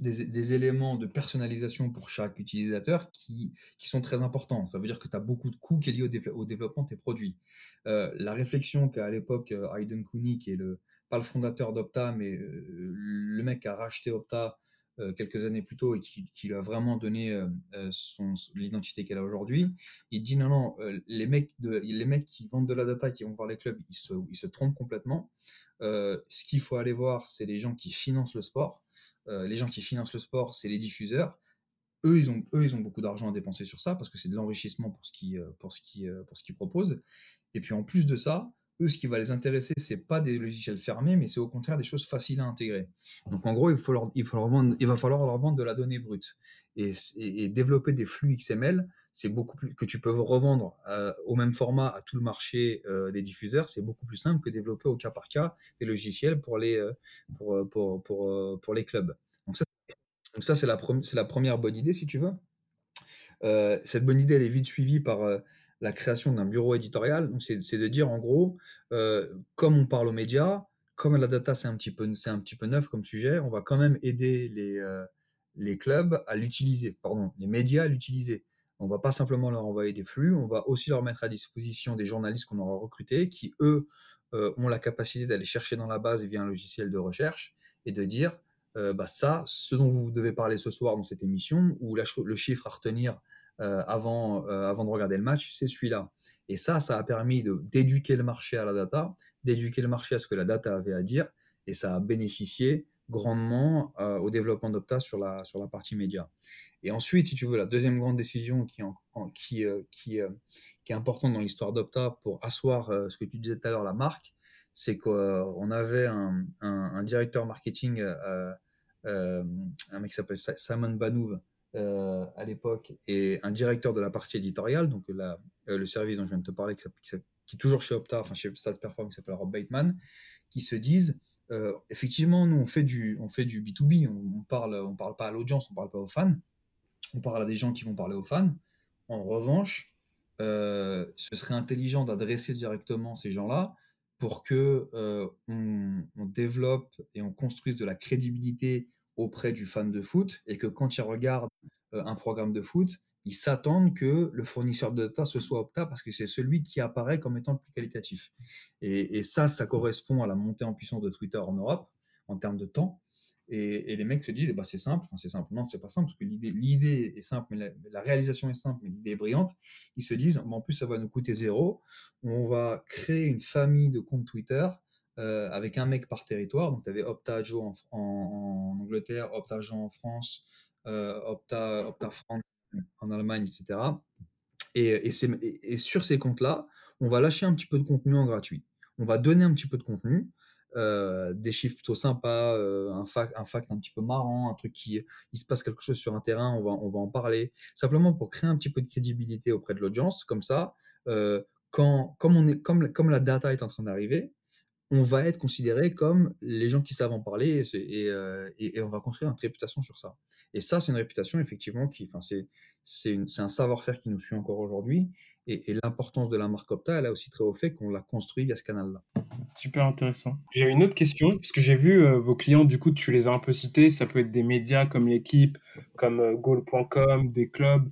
Speaker 2: des, éléments de personnalisation pour chaque utilisateur qui, qui sont très importants. Ça veut dire que tu as beaucoup de coûts qui sont liés au, développement de tes produits. la réflexion qu'a à l'époque Hayden Cooney, qui est le, pas le fondateur d'Opta, mais euh, le mec qui a racheté Opta euh, quelques années plus tôt et qui, lui a vraiment donné euh, l'identité qu'elle a aujourd'hui, il dit non, non, les, mecs de, les mecs qui vendent de la data, qui vont voir les clubs, ils se, ils se trompent complètement. ce qu'il faut aller voir, c'est les gens qui financent le sport. Les gens qui financent le sport, c'est les diffuseurs. Eux ils, ont, eux, ils ont beaucoup d'argent à dépenser sur ça parce que c'est de l'enrichissement pour ce qu'ils pour ce qui, qu'ils proposent. Et puis en plus de ça, eux, ce qui va les intéresser, c'est pas des logiciels fermés, mais c'est au contraire des choses faciles à intégrer. Donc en gros, il, va falloir leur vendre de la donnée brute. Et, développer des flux XML, c'est beaucoup plus que tu peux revendre euh, au même format à tout le marché euh, des diffuseurs, c'est beaucoup plus simple que développer au cas par cas des logiciels pour les, euh, clubs. Donc ça, c'est la, la première bonne idée, si tu veux. cette bonne idée, elle est vite suivie par la création d'un bureau éditorial. c'est de dire en gros, euh, comme on parle aux médias, comme la data c'est un petit peu un petit peu neuf comme sujet, on va quand même aider les euh, les clubs à l'utiliser, pardon, les médias à l'utiliser. On va pas simplement leur envoyer des flux, on va aussi leur mettre à disposition des journalistes qu'on aura recrutés, qui eux euh, ont la capacité d'aller chercher dans la base via un logiciel de recherche et de dire bah ça, ce dont vous devez parler ce soir dans cette émission, ou le chiffre à retenir euh, avant, euh, avant de regarder le match, c'est celui-là. Et ça, ça a permis d'éduquer le marché à la data, d'éduquer le marché à ce que la data avait à dire, et ça a bénéficié grandement euh, au développement d'Opta sur la, sur la partie média. Et ensuite, si tu veux, la deuxième grande décision qui, qui, qui, qui, est importante dans l'histoire d'Opta pour asseoir ce que tu disais tout à l'heure, la marque, c'est qu'on avait un, un, directeur marketing, un mec qui s'appelle Simon Banouv, euh, à l'époque et un directeur de la partie éditoriale, donc la, euh, le service dont je viens de te parler, qui, est toujours chez Opta, enfin chez Stats Perform, qui s'appelle Rob Bateman, qui se disent euh, effectivement, nous on fait du, on fait du B2B, on, parle, on parle pas à l'audience, on parle pas aux fans, on parle à des gens qui vont parler aux fans. En revanche, ce serait intelligent d'adresser directement ces gens-là pour que on, on, développe et on construise de la crédibilité auprès du fan de foot et que quand ils regardent euh, un programme de foot, ils s'attendent que le fournisseur de data ce soit Opta parce que c'est celui qui apparaît comme étant le plus qualitatif. Et, ça, ça correspond à la montée en puissance de Twitter en Europe en termes de temps. Et, les mecs se disent, bah, c'est simple, enfin c'est simple, non, c'est pas simple, parce que l'idée est simple, mais la, réalisation est simple, mais l'idée est brillante. Ils se disent, en plus, ça va nous coûter zéro. On va créer une famille de comptes Twitter euh, avec un mec par territoire. Donc, tu avais Opta Joe en, Angleterre, Opta Jean en France, euh, Opta, Opta France en Allemagne, etc. Et, sur ces comptes-là, on va lâcher un petit peu de contenu en gratuit. On va donner un petit peu de contenu, euh, des chiffres plutôt sympas, un, fact, un fact un petit peu marrant, un truc qui il se passe quelque chose sur un terrain, on va, on va en parler, simplement pour créer un petit peu de crédibilité auprès de l'audience. Comme ça, quand, comme, on est, comme, comme la data est en train d'arriver, on va être considéré comme les gens qui savent en parler euh, et, on va construire une réputation sur ça. Et ça, c'est une réputation effectivement qui, enfin, c'est, un savoir-faire qui nous suit encore aujourd'hui. Et, l'importance de la marque Opta, elle a aussi très au fait qu'on l'a construit via ce canal-là.
Speaker 3: Super intéressant. J'ai une autre question, parce que j'ai vu euh, vos clients, du coup, tu les as un peu cités. Ça peut être des médias comme l'équipe, comme euh, goal.com, des clubs,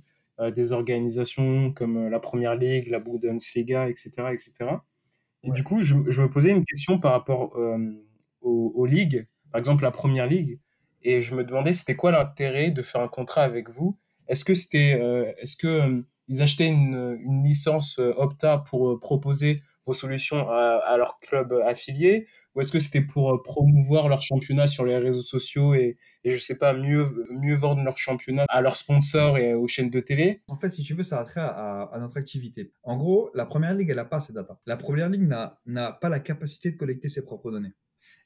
Speaker 3: des organisations comme la Première Ligue, la Bundesliga, etc., etc. Et du coup, je, me posais une question par rapport euh, aux, ligues, par exemple la première ligue, et je me demandais c'était quoi l'intérêt de faire un contrat avec vous? Est-ce que c'était, euh, est-ce que euh, ils achetaient une, licence Opta pour proposer vos solutions à, à leur club affilié? Ou est-ce que c'était pour euh, promouvoir leur championnat sur les réseaux sociaux et, et je sais pas, mieux, mieux vendre leur championnat à leurs sponsors et aux chaînes de télé?
Speaker 2: En fait, si tu veux, ça a trait à, notre activité. En gros, la première ligue, elle n'a pas ces data. La première ligue n'a pas la capacité de collecter ses propres données.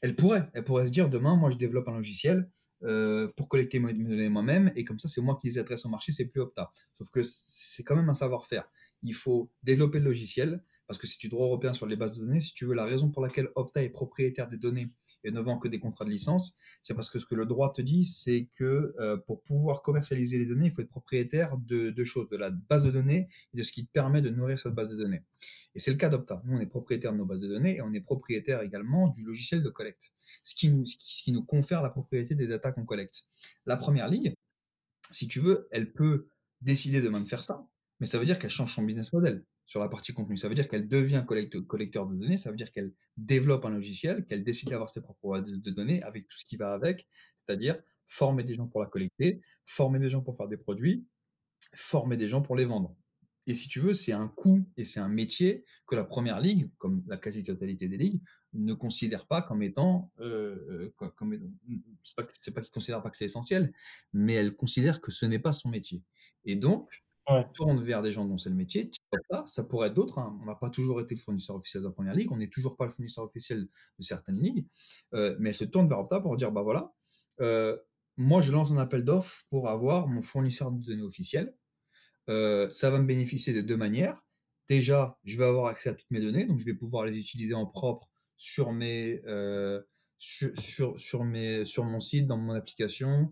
Speaker 2: Elle pourrait, elle pourrait se dire demain, moi je développe un logiciel, euh, pour collecter mes données moi-même, et comme ça, c'est moi qui les adresse au marché, c'est plus Opta. Sauf que c'est quand même un savoir-faire. Il faut développer le logiciel, parce que c'est du droit européen sur les bases de données. Si tu veux, la raison pour laquelle Opta est propriétaire des données et ne vend que des contrats de licence, c'est parce que ce que le droit te dit, c'est que euh, pour pouvoir commercialiser les données, il faut être propriétaire de deux choses, de la base de données et de ce qui te permet de nourrir cette base de données. Et c'est le cas d'Opta. Nous, on est propriétaire de nos bases de données et on est propriétaire également du logiciel de collecte, ce qui nous, ce qui nous confère la propriété des datas qu'on collecte. La première ligue, si tu veux, elle peut décider demain de faire ça, mais ça veut dire qu'elle change son business model sur la partie contenu. Ça veut dire qu'elle devient collecteur de données, ça veut dire qu'elle développe un logiciel, qu'elle décide d'avoir ses propres bases de données avec tout ce qui va avec, c'est-à-dire former des gens pour la collecter, former des gens pour faire des produits, former des gens pour les vendre. Et si tu veux, c'est un coût et c'est un métier que la première ligue, comme la quasi-totalité des ligues, ne considère pas comme étant, euh, euh comme, c'est pas, pas qu'ils considèrent pas que c'est essentiel, mais elle considère que ce n'est pas son métier. Et donc, ouais. tourne vers des gens dont c'est le métier. Ça pourrait être d'autres. Hein. On n'a pas toujours été le fournisseur officiel de la première ligue. On n'est toujours pas le fournisseur officiel de certaines ligues. Euh, mais elle se tourne vers Opta pour dire bah voilà, euh, moi je lance un appel d'offres pour avoir mon fournisseur de données officiel. Euh, ça va me bénéficier de deux manières. Déjà, je vais avoir accès à toutes mes données, donc je vais pouvoir les utiliser en propre sur mes, sur, sur, sur, mes, sur mon site, dans mon application,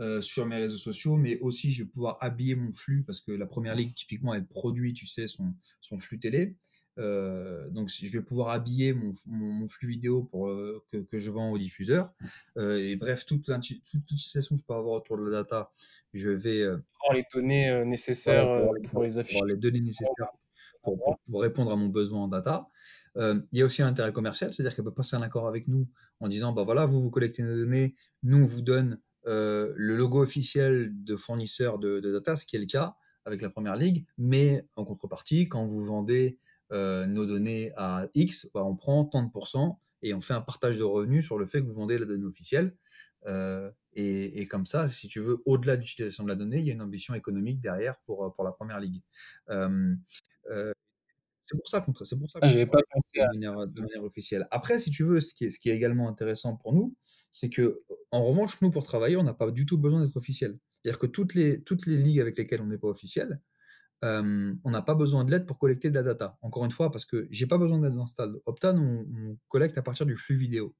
Speaker 2: euh, sur mes réseaux sociaux, mais aussi je vais pouvoir habiller mon flux parce que la première ligue, typiquement, elle produit, tu sais, son, son flux télé. Euh, donc, je vais pouvoir habiller mon, mon, flux vidéo pour, euh, que, que, je vends aux diffuseurs. Et bref, toute, l'utilisation que je peux avoir autour de la data, je vais.
Speaker 3: pour les données nécessaires pour, pour, les afficher.
Speaker 2: les données nécessaires pour, pour, répondre à mon besoin en data. il y a aussi un intérêt commercial, c'est-à-dire qu'elle peut passer un accord avec nous en disant bah voilà, vous, vous collectez nos données, nous, on vous donne euh, le logo officiel de fournisseur de, data, ce qui est le cas avec la première ligue, mais en contrepartie, quand vous vendez euh, nos données à X, bah, on prend tant de pourcents et on fait un partage de revenus sur le fait que vous vendez la donnée officielle. Euh, et, comme ça, si tu veux, au-delà de l'utilisation de la donnée, il y a une ambition économique derrière pour, pour la première ligue. c'est pour ça qu'on c'est pour ça
Speaker 3: ah, pas pensé
Speaker 2: de, manière, de manière officielle. Après, si tu veux, ce qui est, ce qui est également intéressant pour nous, c'est que, en revanche, nous, pour travailler, on n'a pas du tout besoin d'être officiel. C'est-à-dire que toutes les, toutes les ligues avec lesquelles on n'est pas officiel, euh, on n'a pas besoin de l'aide pour collecter de la data. Encore une fois, parce que j'ai pas besoin d'aide dans ce stade. Optan, on, collecte à partir du flux vidéo.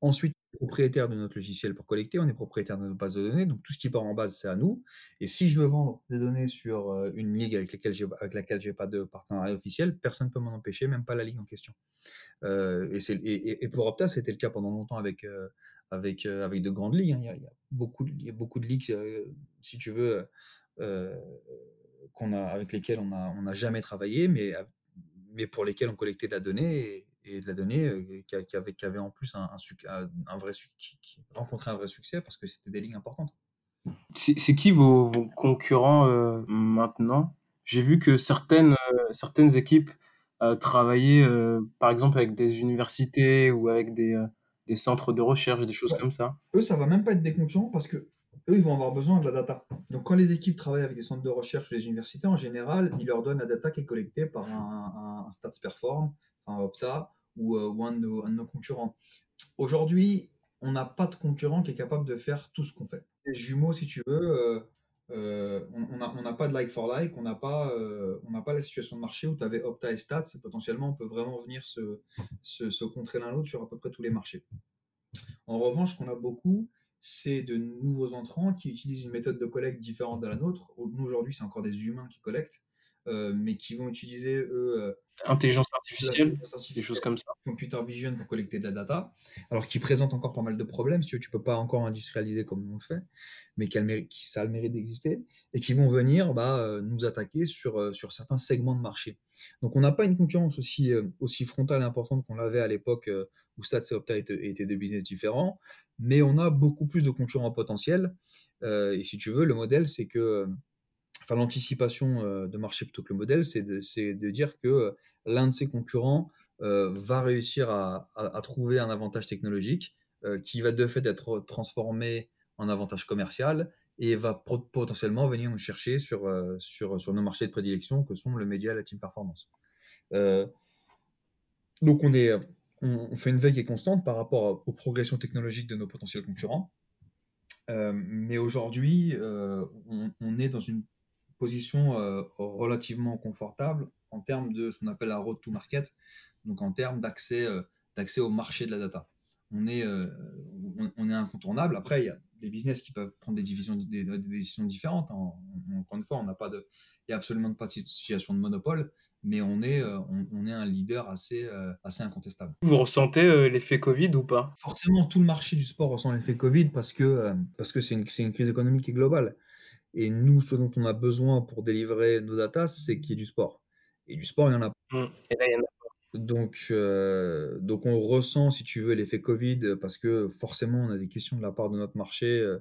Speaker 2: Ensuite, propriétaire de notre logiciel pour collecter, on est propriétaire de notre base de données, donc tout ce qui part en base, c'est à nous. Et si je veux vendre des données sur euh, une ligue avec, laquelle j'ai, avec pas de partenariat officiel, personne ne peut m'en empêcher, même pas la ligue en question. Euh, et, pour Opta, c'était le cas pendant longtemps avec, euh, de grandes ligues. Hein. Il, y a, beaucoup, de ligues, si tu veux, qu'on a, avec lesquelles on n'a jamais travaillé, mais, pour lesquelles on collectait de la donnée de la donnée qui, qui, avait, qui, avait, en plus un, un, un vrai, qui, qui, rencontrait un vrai succès parce que c'était des ligues importantes.
Speaker 3: C'est qui vos, vos concurrents euh, maintenant? J'ai vu que certaines, euh, certaines équipes euh, travaillaient, par exemple, avec des universités ou avec des, des centres de recherche, des choses comme ça.
Speaker 2: Eux, ça va même pas être des concurrents parce que eux, ils vont avoir besoin de la data. Donc, quand les équipes travaillent avec des centres de recherche ou des universités, en général, ils leur donnent la data qui est collectée par un, un, Stats Perform, un Opta ou, euh, ou un, de nos, un, de nos, concurrents. Aujourd'hui, on n'a pas de concurrent qui est capable de faire tout ce qu'on fait. Les jumeaux, si tu veux, euh, euh, on n'a pas de like for like, on n'a pas, euh, on pas la situation de marché où tu avais Opta et Stats, et potentiellement on peut vraiment venir se, se, se contrer l'un l'autre sur à peu près tous les marchés. En revanche, qu'on a beaucoup, c'est de nouveaux entrants qui utilisent une méthode de collecte différente de la nôtre. Nous, aujourd'hui, c'est encore des humains qui collectent, mais qui vont utiliser, eux, euh,
Speaker 3: intelligence artificielle, des choses comme ça.
Speaker 2: Computer vision pour collecter de la data, alors qui présente encore pas mal de problèmes, si tu ne peux pas encore industrialiser comme on le fait, mais qui, qui ça a le mérite d'exister, et qui vont venir bah, euh, nous attaquer sur, sur certains segments de marché. Donc on n'a pas une concurrence aussi, aussi frontale et importante qu'on l'avait à l'époque où Stats et Opta étaient, étaient deux business différents, mais on a beaucoup plus de concurrents potentiels, et si tu veux, le modèle, c'est que l'anticipation de marché plutôt que le modèle, c'est de, dire que l'un de ses concurrents va réussir à, trouver un avantage technologique qui va de fait être transformé en avantage commercial et va potentiellement venir nous chercher sur, nos marchés de prédilection que sont le média et la team performance. donc on, fait une veille qui est constante par rapport aux progressions technologiques de nos potentiels concurrents. mais aujourd'hui, on, est dans une position relativement confortable en termes de ce qu'on appelle la road to market, donc en termes d'accès d'accès au marché de la data. On est, on, est incontournable. Après, il y a des business qui peuvent prendre des, divisions, des, décisions différentes. encore une fois, on n'a pas de, il y a absolument pas de situation de monopole, mais on est, on, est un leader assez, assez incontestable.
Speaker 3: Vous ressentez l'effet Covid ou pas?
Speaker 2: Forcément, tout le marché du sport ressent l'effet Covid parce que parce que c'est une, une, crise économique et globale. Et nous, ce dont on a besoin pour délivrer nos datas, c'est qu'il y ait du sport. Et du sport, il y en a
Speaker 3: mmh. Et là, il y en a
Speaker 2: donc, euh, donc on ressent, si tu veux, l'effet Covid parce que forcément, on a des questions de la part de notre marché euh,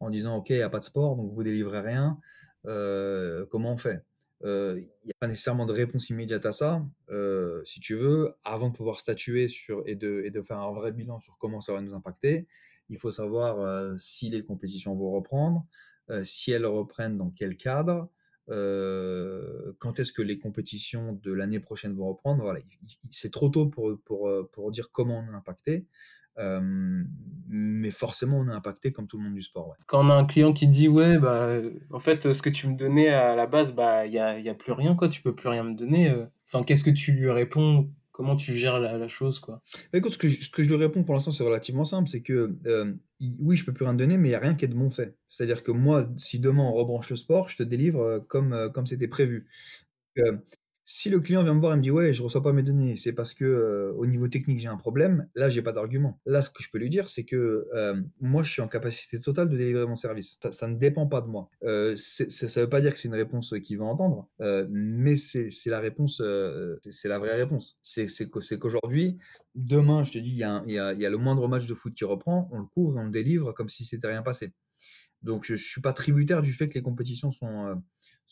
Speaker 2: en disant, OK, il n'y a pas de sport, donc vous délivrez rien. Euh, comment on fait? Il n'y a pas nécessairement de réponse immédiate à ça. si tu veux, avant de pouvoir statuer sur et de, et de faire un vrai bilan sur comment ça va nous impacter, il faut savoir si les compétitions vont reprendre, si elles reprennent dans quel cadre, euh, quand est-ce que les compétitions de l'année prochaine vont reprendre? Voilà, c'est trop tôt pour, pour, euh, pour, dire comment on est impacté. Euh, mais forcément, on est impacté comme tout le monde du sport.
Speaker 3: Quand on a un client qui dit ouais, bah, en fait, ce que tu me donnais à la base, bah, il y a, y a, plus rien, quoi. Tu peux plus rien me donner. Enfin, qu'est-ce que tu lui réponds? Comment tu gères la, chose, quoi
Speaker 2: bah, ce que, je, lui réponds pour l'instant, c'est relativement simple. C'est que euh, oui, je peux plus rien donner, mais il n'y a rien qui est de mon fait. C'est-à-dire que moi, si demain on rebranche le sport, je te délivre euh, comme euh, comme c'était prévu. Si le client vient me voir et me dit ouais, je reçois pas mes données, c'est parce que euh, au niveau technique j'ai un problème. Là, j'ai pas d'argument. Là, ce que je peux lui dire, c'est que euh, moi, je suis en capacité totale de délivrer mon service. Ça, ne dépend pas de moi. Euh, ça veut pas dire que c'est une réponse qu'il va entendre, euh, mais c'est la réponse, c'est la vraie réponse. C'est qu'aujourd'hui, demain, je te dis, il y a le moindre match de foot qui reprend, on le couvre et on le délivre comme si c'était rien passé. Donc, je, je suis pas tributaire du fait que les compétitions sont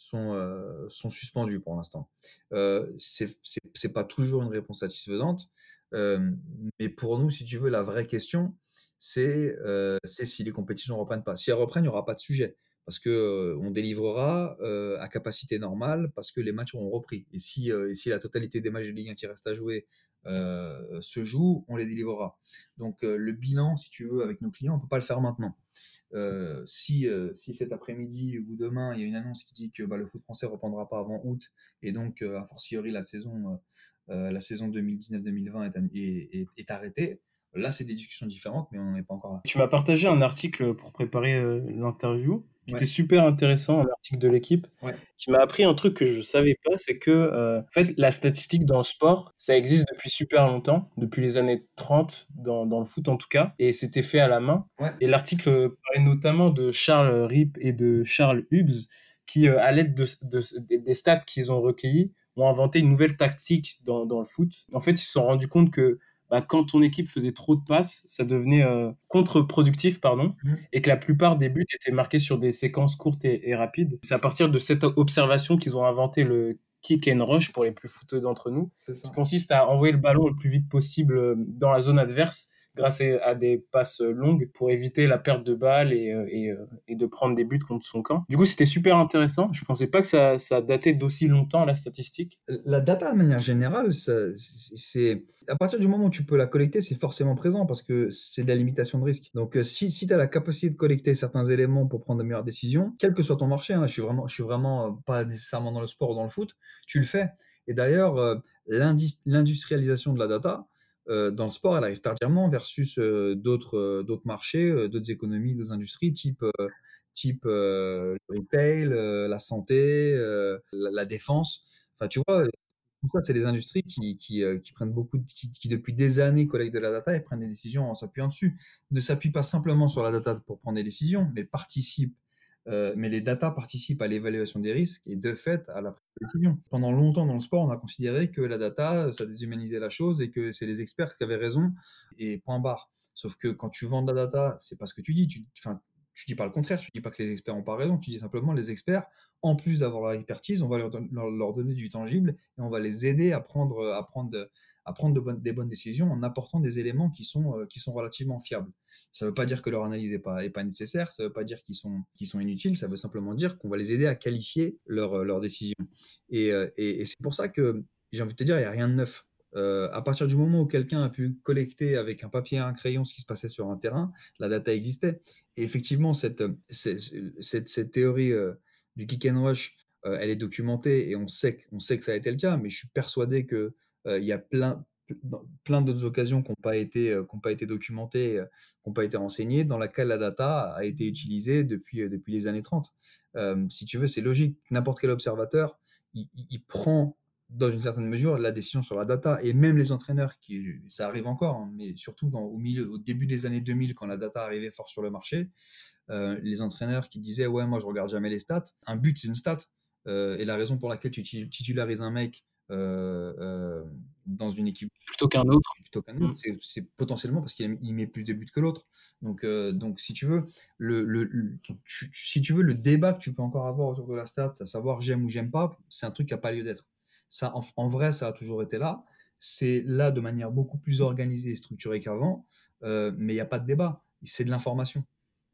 Speaker 2: sont, euh, suspendus pour l'instant. Euh, c'est pas toujours une réponse satisfaisante, euh, mais pour nous, si tu veux, la vraie question, c'est euh, si les compétitions ne reprennent pas. Si elles reprennent, il n'y aura pas de sujet, parce que euh, on délivrera à capacité normale, parce que les matchs auront repris. Et si, si la totalité des matchs de Ligue 1 qui restent à jouer se jouent, on les délivrera. Donc le bilan, si tu veux, avec nos clients, on ne peut pas le faire maintenant. Euh, si, euh, si cet après-midi ou demain, il y a une annonce qui dit que bah, le foot français reprendra pas avant août, et donc, euh, a fortiori, la saison, la saison 2019-2020 est, est, est, arrêtée, là, c'est des discussions différentes, mais on n'en est pas encore là.
Speaker 3: Tu m'as partagé un article pour préparer l'interview c'était super intéressant, un article de l'équipe, qui m'a appris un truc que je savais pas, c'est que euh, en fait la statistique dans le sport, ça existe depuis super longtemps, depuis les années 30 dans, dans le foot en tout cas, et c'était fait à la main. Et l'article parlait notamment de Charles Rip et de Charles Hughes, qui euh, à l'aide de, de, des stats qu'ils ont recueillis, ont inventé une nouvelle tactique dans, dans le foot. En fait, ils se sont rendus compte que bah, quand ton équipe faisait trop de passes, ça devenait euh, contre-productif, pardon, mmh. et que la plupart des buts étaient marqués sur des séquences courtes et, rapides. C'est à partir de cette observation qu'ils ont inventé le kick and rush pour les plus footeux d'entre nous, qui consiste à envoyer le ballon le plus vite possible euh, dans la zone adverse grâce à des passes longues pour éviter la perte de balles et, euh, euh, et de prendre des buts contre son camp. Du coup, c'était super intéressant. Je pensais pas que ça, ça datait d'aussi longtemps, la statistique.
Speaker 2: La data, de manière générale, c'est à partir du moment où tu peux la collecter, c'est forcément présent parce que c'est de la limitation de risque. Donc, euh, si, si tu as la capacité de collecter certains éléments pour prendre de meilleures décisions, quel que soit ton marché, hein, je suis vraiment, je suis vraiment pas nécessairement dans le sport ou dans le foot, tu le fais. Et d'ailleurs, l'industrialisation de la data, dans le sport, elle arrive tardivement versus euh, d'autres euh, d'autres marchés, d'autres économies, d'autres industries, type type le retail, la santé, la, défense. Enfin, tu vois, tout ça, c'est des industries qui, qui, qui prennent beaucoup, qui, qui, depuis des années collectent de la data et prennent des décisions en s'appuyant dessus. Ne s'appuient pas simplement sur la data pour prendre des décisions, mais participent euh, mais les data participent à l'évaluation des risques et de fait à la décision. Pendant longtemps dans le sport, on a considéré que la data, ça déshumanisait la chose et que c'est les experts qui avaient raison et point barre. Sauf que quand tu vends de la data, c'est pas ce que tu dis. Tu, tu dis pas le contraire, tu dis pas que les experts n'ont pas raison, tu dis simplement les experts, en plus d'avoir leur expertise, on va leur, donner du tangible et on va les aider à prendre, à prendre, à prendre des bonnes décisions en apportant des éléments qui sont, euh, qui sont relativement fiables. Ça ne veut pas dire que leur analyse n'est pas, est pas nécessaire, ça ne veut pas dire qu'ils sont, sont inutiles, ça veut simplement dire qu'on va les aider à qualifier leurs leur décisions. Et, euh, et, et c'est pour ça que j'ai envie de te dire, il n'y a rien de neuf. Euh, à partir du moment où quelqu'un a pu collecter avec un papier et un crayon ce qui se passait sur un terrain, la data existait. Et effectivement, cette, théorie euh, du kick and rush, euh, elle est documentée et on sait, sait que ça a été le cas, mais je suis persuadé qu'il il y a plein, d'autres occasions qui n'ont pas, été, documentées, qui n'ont pas été renseignées, dans laquelle la data a été utilisée depuis, les années 30. si tu veux, c'est logique. N'importe quel observateur, il prend dans une certaine mesure, la décision sur la data. Et même les entraîneurs, qui, ça arrive encore, hein, mais surtout dans, au, milieu, au début des années 2000, quand la data arrivait fort sur le marché, euh, les entraîneurs qui disaient Ouais, moi je regarde jamais les stats. Un but, c'est une stat. Euh, et la raison pour laquelle tu titularises un mec euh, dans une équipe
Speaker 3: plutôt qu'un autre,
Speaker 2: plutôt qu'un autre, mmh. c'est potentiellement parce qu'il met plus de buts que l'autre. Donc, donc si tu veux, le, le, si tu veux, le débat que tu peux encore avoir autour de la stat, à savoir j'aime ou j'aime pas, c'est un truc qui n'a pas lieu d'être. En, vrai, ça a toujours été là. C'est là de manière beaucoup plus organisée et structurée qu'avant, euh, mais il n'y a pas de débat. C'est de l'information.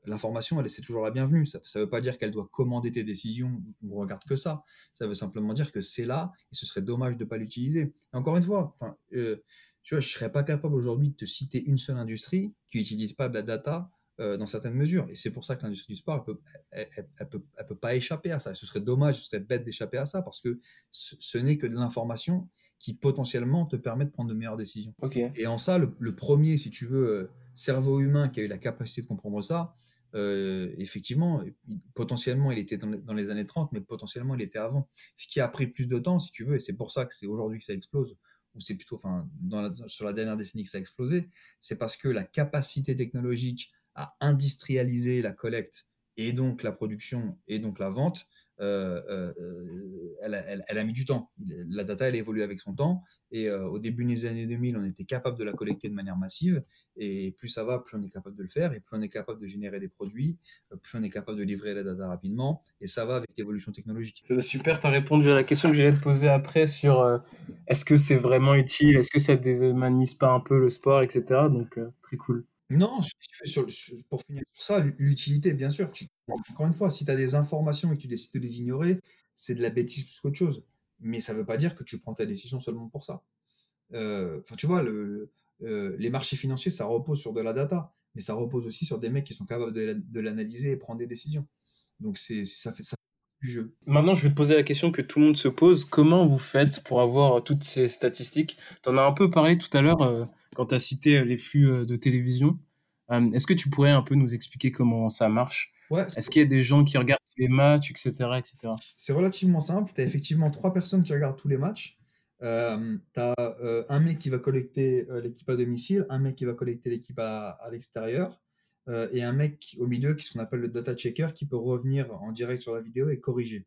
Speaker 2: L'information, elle, c'est toujours la bienvenue. Ça ne veut pas dire qu'elle doit commander tes décisions, on regarde que ça. Ça veut simplement dire que c'est là et ce serait dommage de ne pas l'utiliser. Encore une fois, euh, je ne serais pas capable aujourd'hui de te citer une seule industrie qui n'utilise pas de la data euh, dans certaines mesures. Et c'est pour ça que l'industrie du sport, elle peut, elle, peut, elle peut pas échapper à ça. Ce serait dommage, ce serait bête d'échapper à ça parce que ce, n'est que de l'information qui potentiellement te permet de prendre de meilleures décisions. Et en ça, le, premier, si tu veux, euh, cerveau humain qui a eu la capacité de comprendre ça, euh, effectivement, potentiellement, il était dans les, années 30, mais potentiellement, il était avant. Ce qui a pris plus de temps, si tu veux, et c'est pour ça que c'est aujourd'hui que ça explose, ou c'est plutôt enfin, dans sur la dernière décennie que ça a explosé, c'est parce que la capacité technologique à industrialiser la collecte et donc la production et donc la vente, euh, euh, elle, a mis du temps. La data, elle évolue avec son temps. Et euh, au début des années 2000, on était capable de la collecter de manière massive. Et plus ça va, plus on est capable de le faire. Et plus on est capable de générer des produits, plus on est capable de livrer la data rapidement. Et ça va avec l'évolution technologique.
Speaker 3: Super, tu as répondu à la question que j'allais te poser après sur est-ce que c'est vraiment utile? Est-ce que ça déshumanise pas un peu le sport, etc. Donc, très cool.
Speaker 2: Non, pour finir sur ça, l'utilité, bien sûr. encore une fois, si tu as des informations et que tu décides de les ignorer, c'est de la bêtise plus qu'autre chose. Mais ça ne veut pas dire que tu prends ta décision seulement pour ça. Euh, enfin, tu vois, le, euh, les marchés financiers, ça repose sur de la data, mais ça repose aussi sur des mecs qui sont capables de l'analyser et prendre des décisions. Donc c'est ça fait ça du jeu.
Speaker 3: Maintenant, je vais poser la question que tout le monde se pose. Comment vous faites pour avoir toutes ces statistiques? Tu en as un peu parlé tout à l'heure. Euh, quand tu as cité euh, les flux euh, de télévision. Euh, est-ce que tu pourrais un peu nous expliquer comment ça marche? Est-ce qu'il y a des gens qui regardent les matchs, etc. etc.
Speaker 2: C'est relativement simple. Tu as effectivement trois personnes qui regardent tous les matchs. Euh, tu as un mec qui va collecter l'équipe à domicile, un mec qui va collecter l'équipe à, l'extérieur, et un mec au milieu qui est ce qu'on appelle le data checker qui peut revenir en direct sur la vidéo et corriger.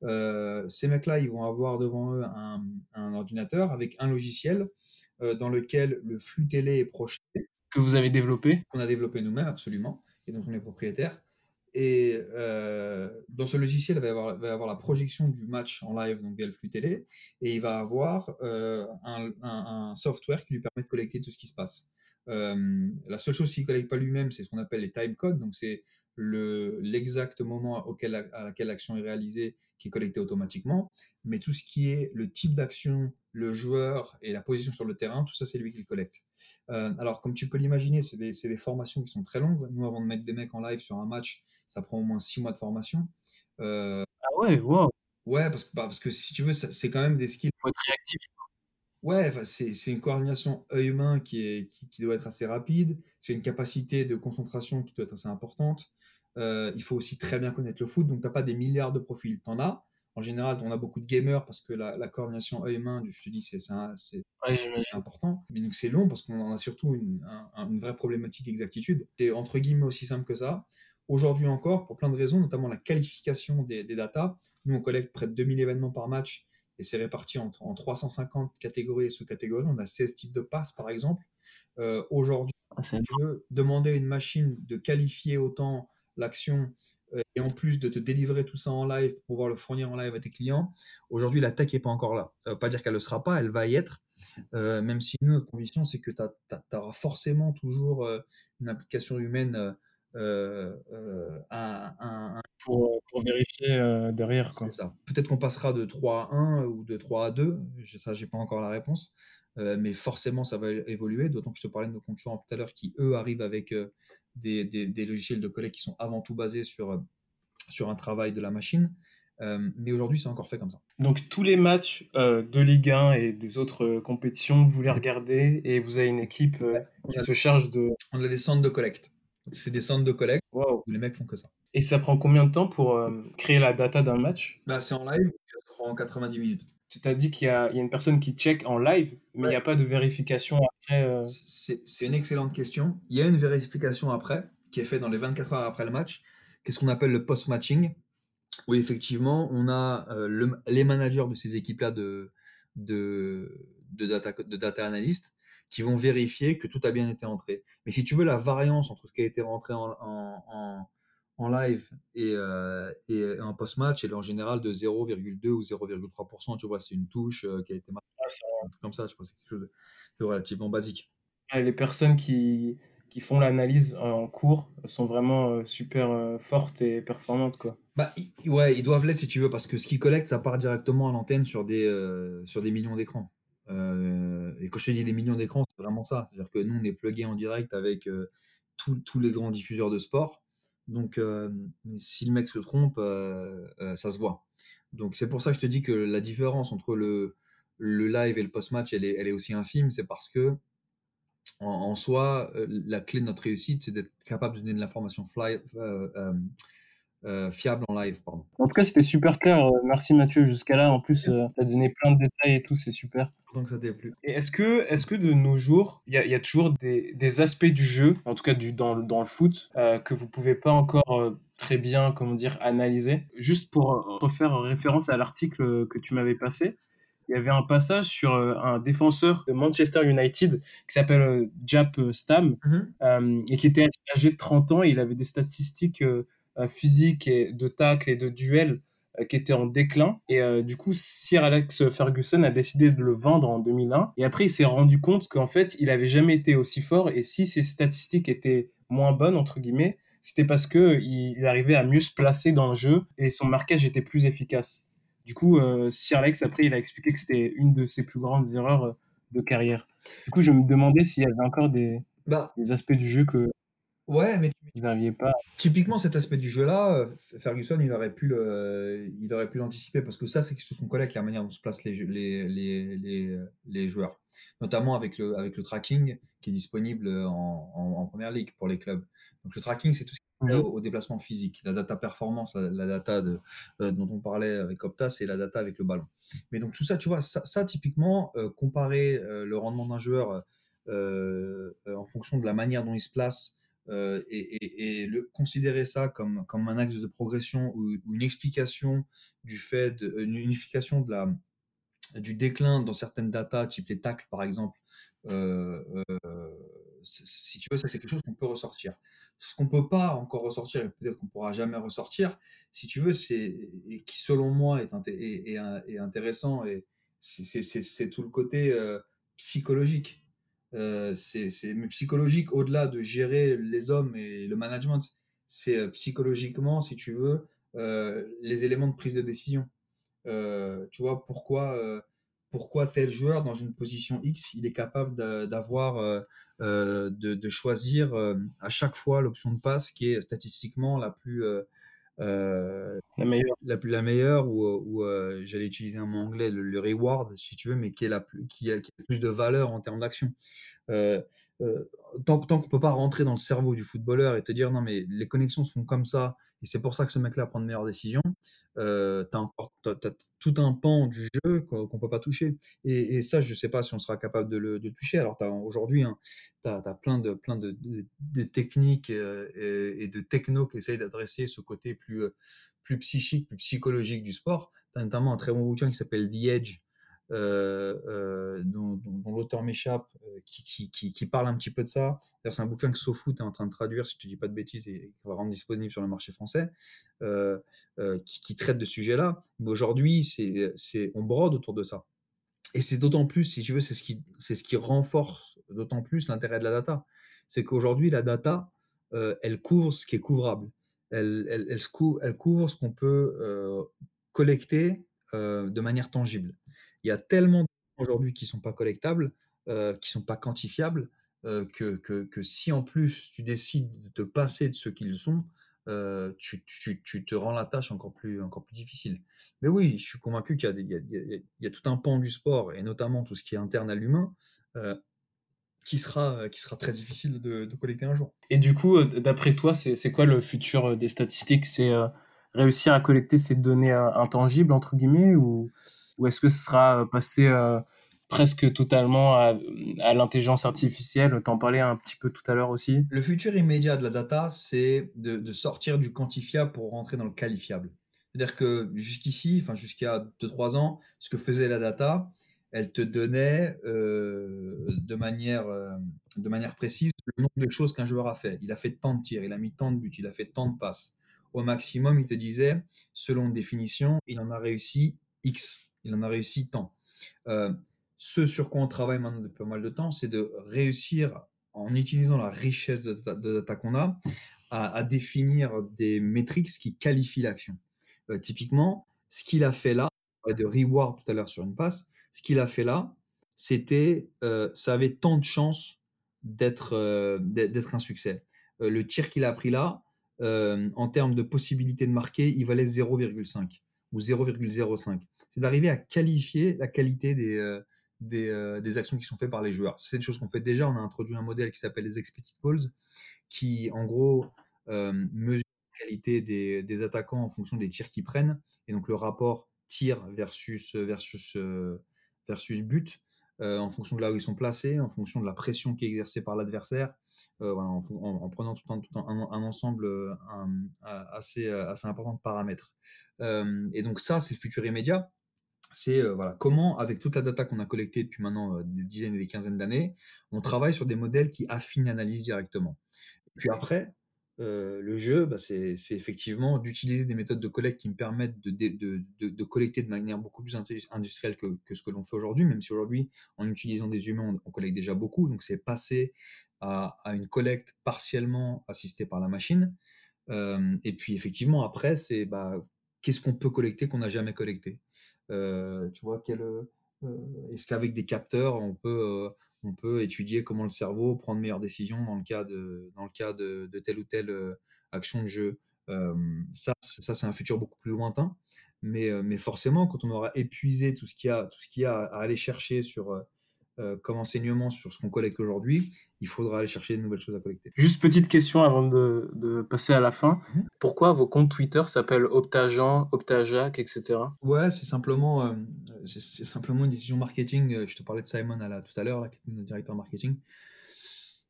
Speaker 2: ces mecs-là, ils vont avoir devant eux un, un ordinateur avec un logiciel dans lequel le flux télé est projeté.
Speaker 3: Que vous avez développé
Speaker 2: Qu'on a développé nous-mêmes, absolument, et dont on est propriétaire. Et euh, dans ce logiciel, il va y, avoir, va y, avoir, la projection du match en live, donc via le flux télé, et il va avoir euh, un, un, software qui lui permet de collecter tout ce qui se passe. Euh, la seule chose qu'il ne collecte pas lui-même, c'est ce qu'on appelle les time codes, donc c'est l'exact moment auquel, à laquelle l'action est réalisée qui est collecté automatiquement, mais tout ce qui est le type d'action, le joueur et la position sur le terrain, tout ça c'est lui qui le collecte. Euh, alors comme tu peux l'imaginer, c'est des, des, formations qui sont très longues. Nous avant de mettre des mecs en live sur un match, ça prend au moins six mois de formation.
Speaker 3: Euh, ah ouais, wow.
Speaker 2: Ouais, parce que, bah, parce que si tu veux, c'est quand même des skills.
Speaker 3: Il faut être réactif.
Speaker 2: Ouais, c'est une coordination qui, est, qui, qui, doit être assez rapide. C'est une capacité de concentration qui doit être assez importante. Euh, il faut aussi très bien connaître le foot, donc tu n'as pas des milliards de profils. Tu en as. En général, on a beaucoup de gamers parce que la, coordination œil-main, je te dis, c'est important. Mais donc c'est long parce qu'on en a surtout une, une vraie problématique d'exactitude. C'est entre guillemets aussi simple que ça. Aujourd'hui encore, pour plein de raisons, notamment la qualification des, des datas, nous on collecte près de 2000 événements par match et c'est réparti en, en, 350 catégories et sous-catégories. On a 16 types de passes par exemple. Euh, aujourd'hui, ah, si tu veux demander à une machine de qualifier autant l'action et en plus de te délivrer tout ça en live pour pouvoir le fournir en live à tes clients, aujourd'hui la tech n'est pas encore là. Ça ne veut pas dire qu'elle ne le sera pas, elle va y être. même si nous, notre conviction, c'est que tu auras forcément toujours une application humaine euh,
Speaker 3: euh, pour, pour, vérifier euh, derrière.
Speaker 2: Peut-être qu'on passera de 3 à 1 ou de 3 à 2, ça j'ai pas encore la réponse, mais forcément ça va évoluer, d'autant que je te parlais de nos concurrents tout à l'heure qui eux arrivent avec des, des, des, logiciels de collecte qui sont avant tout basés sur, sur un travail de la machine. mais aujourd'hui, c'est encore fait comme ça.
Speaker 3: Donc, tous les matchs de Ligue 1 et des autres compétitions, vous les regardez et vous avez une équipe qui se charge de.
Speaker 2: On a des centres de collecte. C'est des centres de collecte où les mecs font que ça.
Speaker 3: Et ça prend combien de temps pour euh, créer la data d'un match?
Speaker 2: Bah, C'est en live, ça prend 90 minutes.
Speaker 3: Tu t'as dit qu'il y, y, a une personne qui check en live, mais il n'y a pas de vérification après euh
Speaker 2: C'est une excellente question. Il y a une vérification après, qui est faite dans les 24 heures après le match. Qu'est-ce qu'on appelle le post-matching Où effectivement, on a euh, les managers de ces équipes-là de, de, de, data, de data analystes qui vont vérifier que tout a bien été entré. Mais si tu veux la variance entre ce qui a été rentré en, en, en, live et, euh, et en post-match, elle est en général de 0,2 ou 0,3%. Tu vois, c'est une touche euh, qui a été ah, comme ça. Tu vois, c'est quelque chose de, relativement basique.
Speaker 3: Les personnes qui, qui font l'analyse en cours sont vraiment euh, super fortes et performantes. Quoi.
Speaker 2: Bah, ouais, ils doivent l'être si tu veux, parce que ce qu'ils collectent, ça part directement à l'antenne sur, des sur des millions d'écrans. Et quand je te dis des millions d'écrans, c'est vraiment ça. C'est-à-dire que nous, on est plugué en direct avec tous les grands diffuseurs de sport. Donc, si le mec se trompe, ça se voit. Donc, c'est pour ça que je te dis que la différence entre le, live et le post-match, elle est, aussi infime. C'est parce que, en, soi, la clé de notre réussite, c'est d'être capable de donner de l'information euh, fiable en live. Pardon.
Speaker 3: En tout cas, c'était super clair. Euh, merci Mathieu jusqu'à là. En plus, euh, tu as donné plein de détails et tout, c'est super.
Speaker 2: Donc ça t'a plu.
Speaker 3: Et est-ce que, est que de nos jours, il y, y a, toujours des, des, aspects du jeu, en tout cas du, dans, dans le foot, que vous pouvez pas encore très bien, comment dire, analyser? Juste pour refaire référence à l'article que tu m'avais passé, il y avait un passage sur un défenseur de Manchester United qui s'appelle Jap Stam mm-hmm. et qui était âgé de 30 ans et il avait des statistiques physique et de tacle et de duel euh, qui était en déclin. Et euh, du coup, Sir Alex Ferguson a décidé de le vendre en 2001. Et après, il s'est rendu compte qu'en fait, il avait jamais été aussi fort. Et si ses statistiques étaient moins bonnes, entre guillemets, c'était parce que il arrivait à mieux se placer dans le jeu et son marquage était plus efficace. Du coup, euh, Sir Alex, après, il a expliqué que c'était une de ses plus grandes erreurs de carrière. Du coup, je me demandais s'il y avait encore des,
Speaker 2: bah,
Speaker 3: des aspects du jeu que
Speaker 2: Ouais, mais
Speaker 3: vous n'aviez pas.
Speaker 2: Typiquement, cet aspect du jeu-là, euh, Ferguson, il aurait pu le, il aurait pu l'anticiper parce que ça, c'est quelque chose qu'on connaît avec la manière dont se placent les, les, les, les, les joueurs, notamment avec le, avec le tracking qui est disponible en, en, première ligue pour les clubs. Donc, le tracking, c'est tout ce qui est mhm. au, déplacement physique. La data performance, la, data de, euh, dont on parlait avec Opta, c'est la data avec le ballon. Mais donc, tout ça, tu vois, ça, ça typiquement, euh, comparer le rendement d'un joueur en fonction de la manière dont il se place euh, et, considérer ça comme, comme un axe de progression ou, une explication du fait, de, une unification de la, du déclin dans certaines datas, type les tacles par exemple, euh, euh, si tu veux, ça c'est quelque chose qu'on peut ressortir. Ce qu'on peut pas encore ressortir, et peut-être qu'on pourra jamais ressortir, si tu veux, c'est et qui selon moi est, est, est, intéressant, et c'est tout le côté psychologique. Euh, c'est psychologique au-delà de gérer les hommes et le management. C'est euh, psychologiquement, si tu veux, euh, les éléments de prise de décision. tu vois, pourquoi, pourquoi tel joueur dans une position X, il est capable d'avoir, de, de, choisir à chaque fois l'option de passe qui est statistiquement la plus
Speaker 3: euh, la meilleure.
Speaker 2: La, plus, la meilleure, ou, ou euh, j'allais utiliser un mot anglais, le, reward, si tu veux, mais qui, est la plus, qui, a, qui a plus de valeur en termes d'action. Euh, tant, tant qu'on ne peut pas rentrer dans le cerveau du footballeur et te dire non, mais les connexions sont comme ça, et c'est pour ça que ce mec-là prend de meilleures décisions, euh, tu as, tout un pan du jeu qu'on ne peut pas toucher. Et, ça, je ne sais pas si on sera capable de le toucher. Alors, aujourd'hui, hein, tu as, plein, de, plein de, techniques et, de technos qui essayent d'adresser ce côté plus, plus psychique, plus psychologique du sport. Tu as notamment un très bon bouquin qui s'appelle The Edge, dont, l'auteur m'échappe, qui, qui, parle un petit peu de ça. C'est un bouquin que SoFoot est en train de traduire, si je ne te dis pas de bêtises, et qui va rendre disponible sur le marché français, qui, traite de ce sujet-là. Mais aujourd'hui, on brode autour de ça. Et c'est d'autant plus, si tu veux, c'est ce qui, renforce d'autant plus l'intérêt de la data. C'est qu'aujourd'hui, la data, euh, elle couvre ce qui est couvrable. Elle, couvre ce qu'on peut euh, collecter euh, de manière tangible. Il y a tellement aujourd'hui qui ne sont pas collectables, qui ne sont pas quantifiables, que, que, que, si en plus tu décides de te passer de ce qu'ils sont, euh, tu, tu, tu, te rends la tâche encore plus, encore plus difficile. Mais oui, je suis convaincu qu'il y, y, a tout un pan du sport, et notamment tout ce qui est interne à l'humain, euh, qui, sera, qui sera très difficile de, collecter un jour.
Speaker 3: Et du coup, euh, d'après toi, c'est quoi le futur des statistiques? C'est réussir à collecter ces données intangibles, entre guillemets, ou, ou est-ce que ce sera passer presque totalement à, l'intelligence artificielle? T'en parlais un petit peu tout à l'heure aussi.
Speaker 2: Le futur immédiat de la data, c'est de, sortir du quantifiable pour rentrer dans le qualifiable. C'est-à-dire que jusqu'ici, enfin jusqu'à 2-3 ans, ce que faisait la data, elle te donnait euh, de, manière, euh, de manière précise le nombre de choses qu'un joueur a fait. Il a fait tant de tirs, il a mis tant de buts, il a fait tant de passes. Au maximum, il te disait, selon une définition, il en a réussi X, il en a réussi tant. Euh, ce sur quoi on travaille maintenant depuis pas mal de temps, c'est de réussir, en utilisant la richesse de data, qu'on a, à, définir des métriques qui qualifient l'action. Euh, typiquement, ce qu'il a fait là, de reward tout à l'heure sur une passe, ce qu'il a fait là, c'était, euh, ça avait tant de chances d'être d'être un succès. le tir qu'il a pris là, en termes de possibilité de marquer, il valait 0,5 ou 0,05. C'est d'arriver à qualifier la qualité des, euh, des, actions qui sont faites par les joueurs. C'est une chose qu'on fait déjà. On a introduit un modèle qui s'appelle les expected goals, qui en gros euh, mesure la qualité des, attaquants en fonction des tirs qu'ils prennent. Et donc le rapport tir versus, versus, euh, versus but, en fonction de là où ils sont placés, en fonction de la pression qui est exercée par l'adversaire, en, prenant tout un, ensemble assez, assez important de paramètres. et donc ça, c'est le futur immédiat c'est euh, voilà, comment, avec toute la data qu'on a collectée depuis maintenant euh, des dizaines et des quinzaines d'années, on travaille sur des modèles qui affinent l'analyse directement. Puis après, euh, le jeu, bah, c'est effectivement d'utiliser des méthodes de collecte qui me permettent de, collecter de manière beaucoup plus industrielle que, ce que l'on fait aujourd'hui, même si aujourd'hui, en utilisant des humains, on, collecte déjà beaucoup. Donc, c'est passer à, une collecte partiellement assistée par la machine. et puis, effectivement, après, c'est bah, qu'est-ce qu'on peut collecter qu'on n'a jamais collecté? Euh, Tu vois, quel, euh, est-ce qu'avec des capteurs, on peut, euh, on peut étudier comment le cerveau prend de meilleures décisions dans le cas de, dans le cas de, telle ou telle action de jeu Ça, ça c'est un futur beaucoup plus lointain. Mais, mais forcément, quand on aura épuisé tout ce qu'il y a, tout ce qu'il y a à aller chercher sur euh, comme enseignement sur ce qu'on collecte aujourd'hui, il faudra aller chercher de nouvelles choses à collecter.
Speaker 3: Juste petite question avant de, de passer à la fin. Mhm. Pourquoi vos comptes Twitter s'appellent Optajean, Optajac, etc.
Speaker 2: Ouais, c'est simplement, euh, c'est simplement une décision marketing. Euh, je te parlais de Simon à la, tout à l'heure, notre directeur marketing.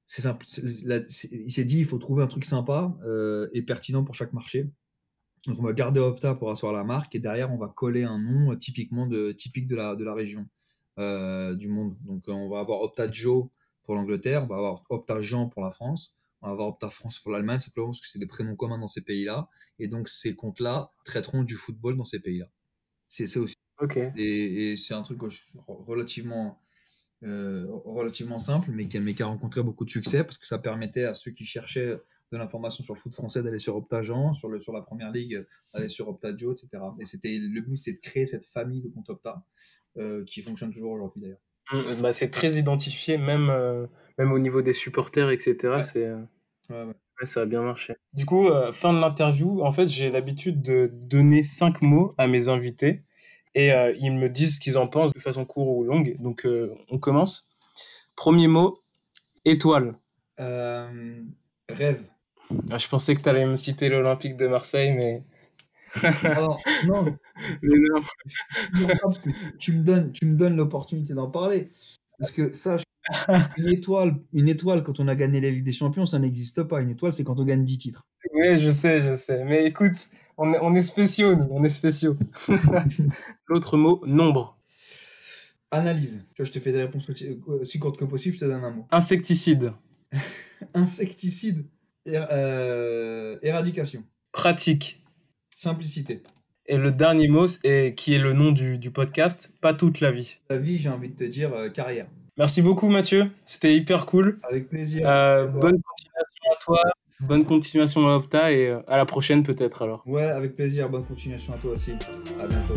Speaker 2: C'est simple. il s'est dit, il faut trouver un truc sympa et pertinent pour chaque marché. Donc on va garder Opta pour asseoir la marque et derrière on va coller un nom typiquement de, typique de la, de la région. Euh, du monde. Donc on va avoir Opta Joe pour l'Angleterre, on va avoir Opta Jean pour la France, on va avoir Opta France pour l'Allemagne, simplement parce que c'est des prénoms communs dans ces pays-là. Et donc ces comptes-là traiteront du football dans ces pays-là. C'est aussi.
Speaker 3: Ok.
Speaker 2: Et, c'est un truc relativement, euh, relativement simple, mais qui, mais qui a rencontré beaucoup de succès parce que ça permettait à ceux qui cherchaient de l'information sur le foot français d'aller sur Opta Jean, sur, le, sur la première ligue d'aller sur Opta Joe, etc. Et c'était le but, c'est de créer cette famille de comptes Opta euh, qui fonctionne toujours aujourd'hui d'ailleurs.
Speaker 3: Mmh, bah, c'est très identifié, même, euh, même au niveau des supporters, etc. C'est, euh, ça a bien marché. Du coup, fin de l'interview, en fait, j'ai l'habitude de donner cinq mots à mes invités et ils me disent ce qu'ils en pensent de façon courte ou longue. Donc, on commence. Premier mot, étoile.
Speaker 2: rêve.
Speaker 3: Ah, je pensais que tu allais me citer l'Olympique de Marseille, mais
Speaker 2: alors, non. tu me donnes, tu me donnes l'opportunité d'en parler. Parce que ça, une étoile, une étoile, quand on a gagné la Ligue des Champions, ça n'existe pas. Une étoile, c'est quand on gagne 10 titres.
Speaker 3: Oui, je sais, je sais. Mais écoute, on est, on est spéciaux, nous. On est spéciaux. L'autre mot, nombre.
Speaker 2: Analyse. Tu vois, je te fais des réponses aussi, aussi courtes que possible, je te donne un mot.
Speaker 3: Insecticide.
Speaker 2: Insecticide. É- euh, éradication.
Speaker 3: Pratique.
Speaker 2: Simplicité.
Speaker 3: Et le dernier mot, est, qui est le nom du, du podcast, pas toute la vie.
Speaker 2: La vie, j'ai envie de te dire euh, carrière.
Speaker 3: Merci beaucoup Mathieu, c'était hyper cool.
Speaker 2: Avec plaisir.
Speaker 3: Euh, bonne continuation à toi, bonne continuation à Opta et à la prochaine peut-être alors.
Speaker 2: Ouais, avec plaisir. Bonne continuation à toi aussi. À bientôt.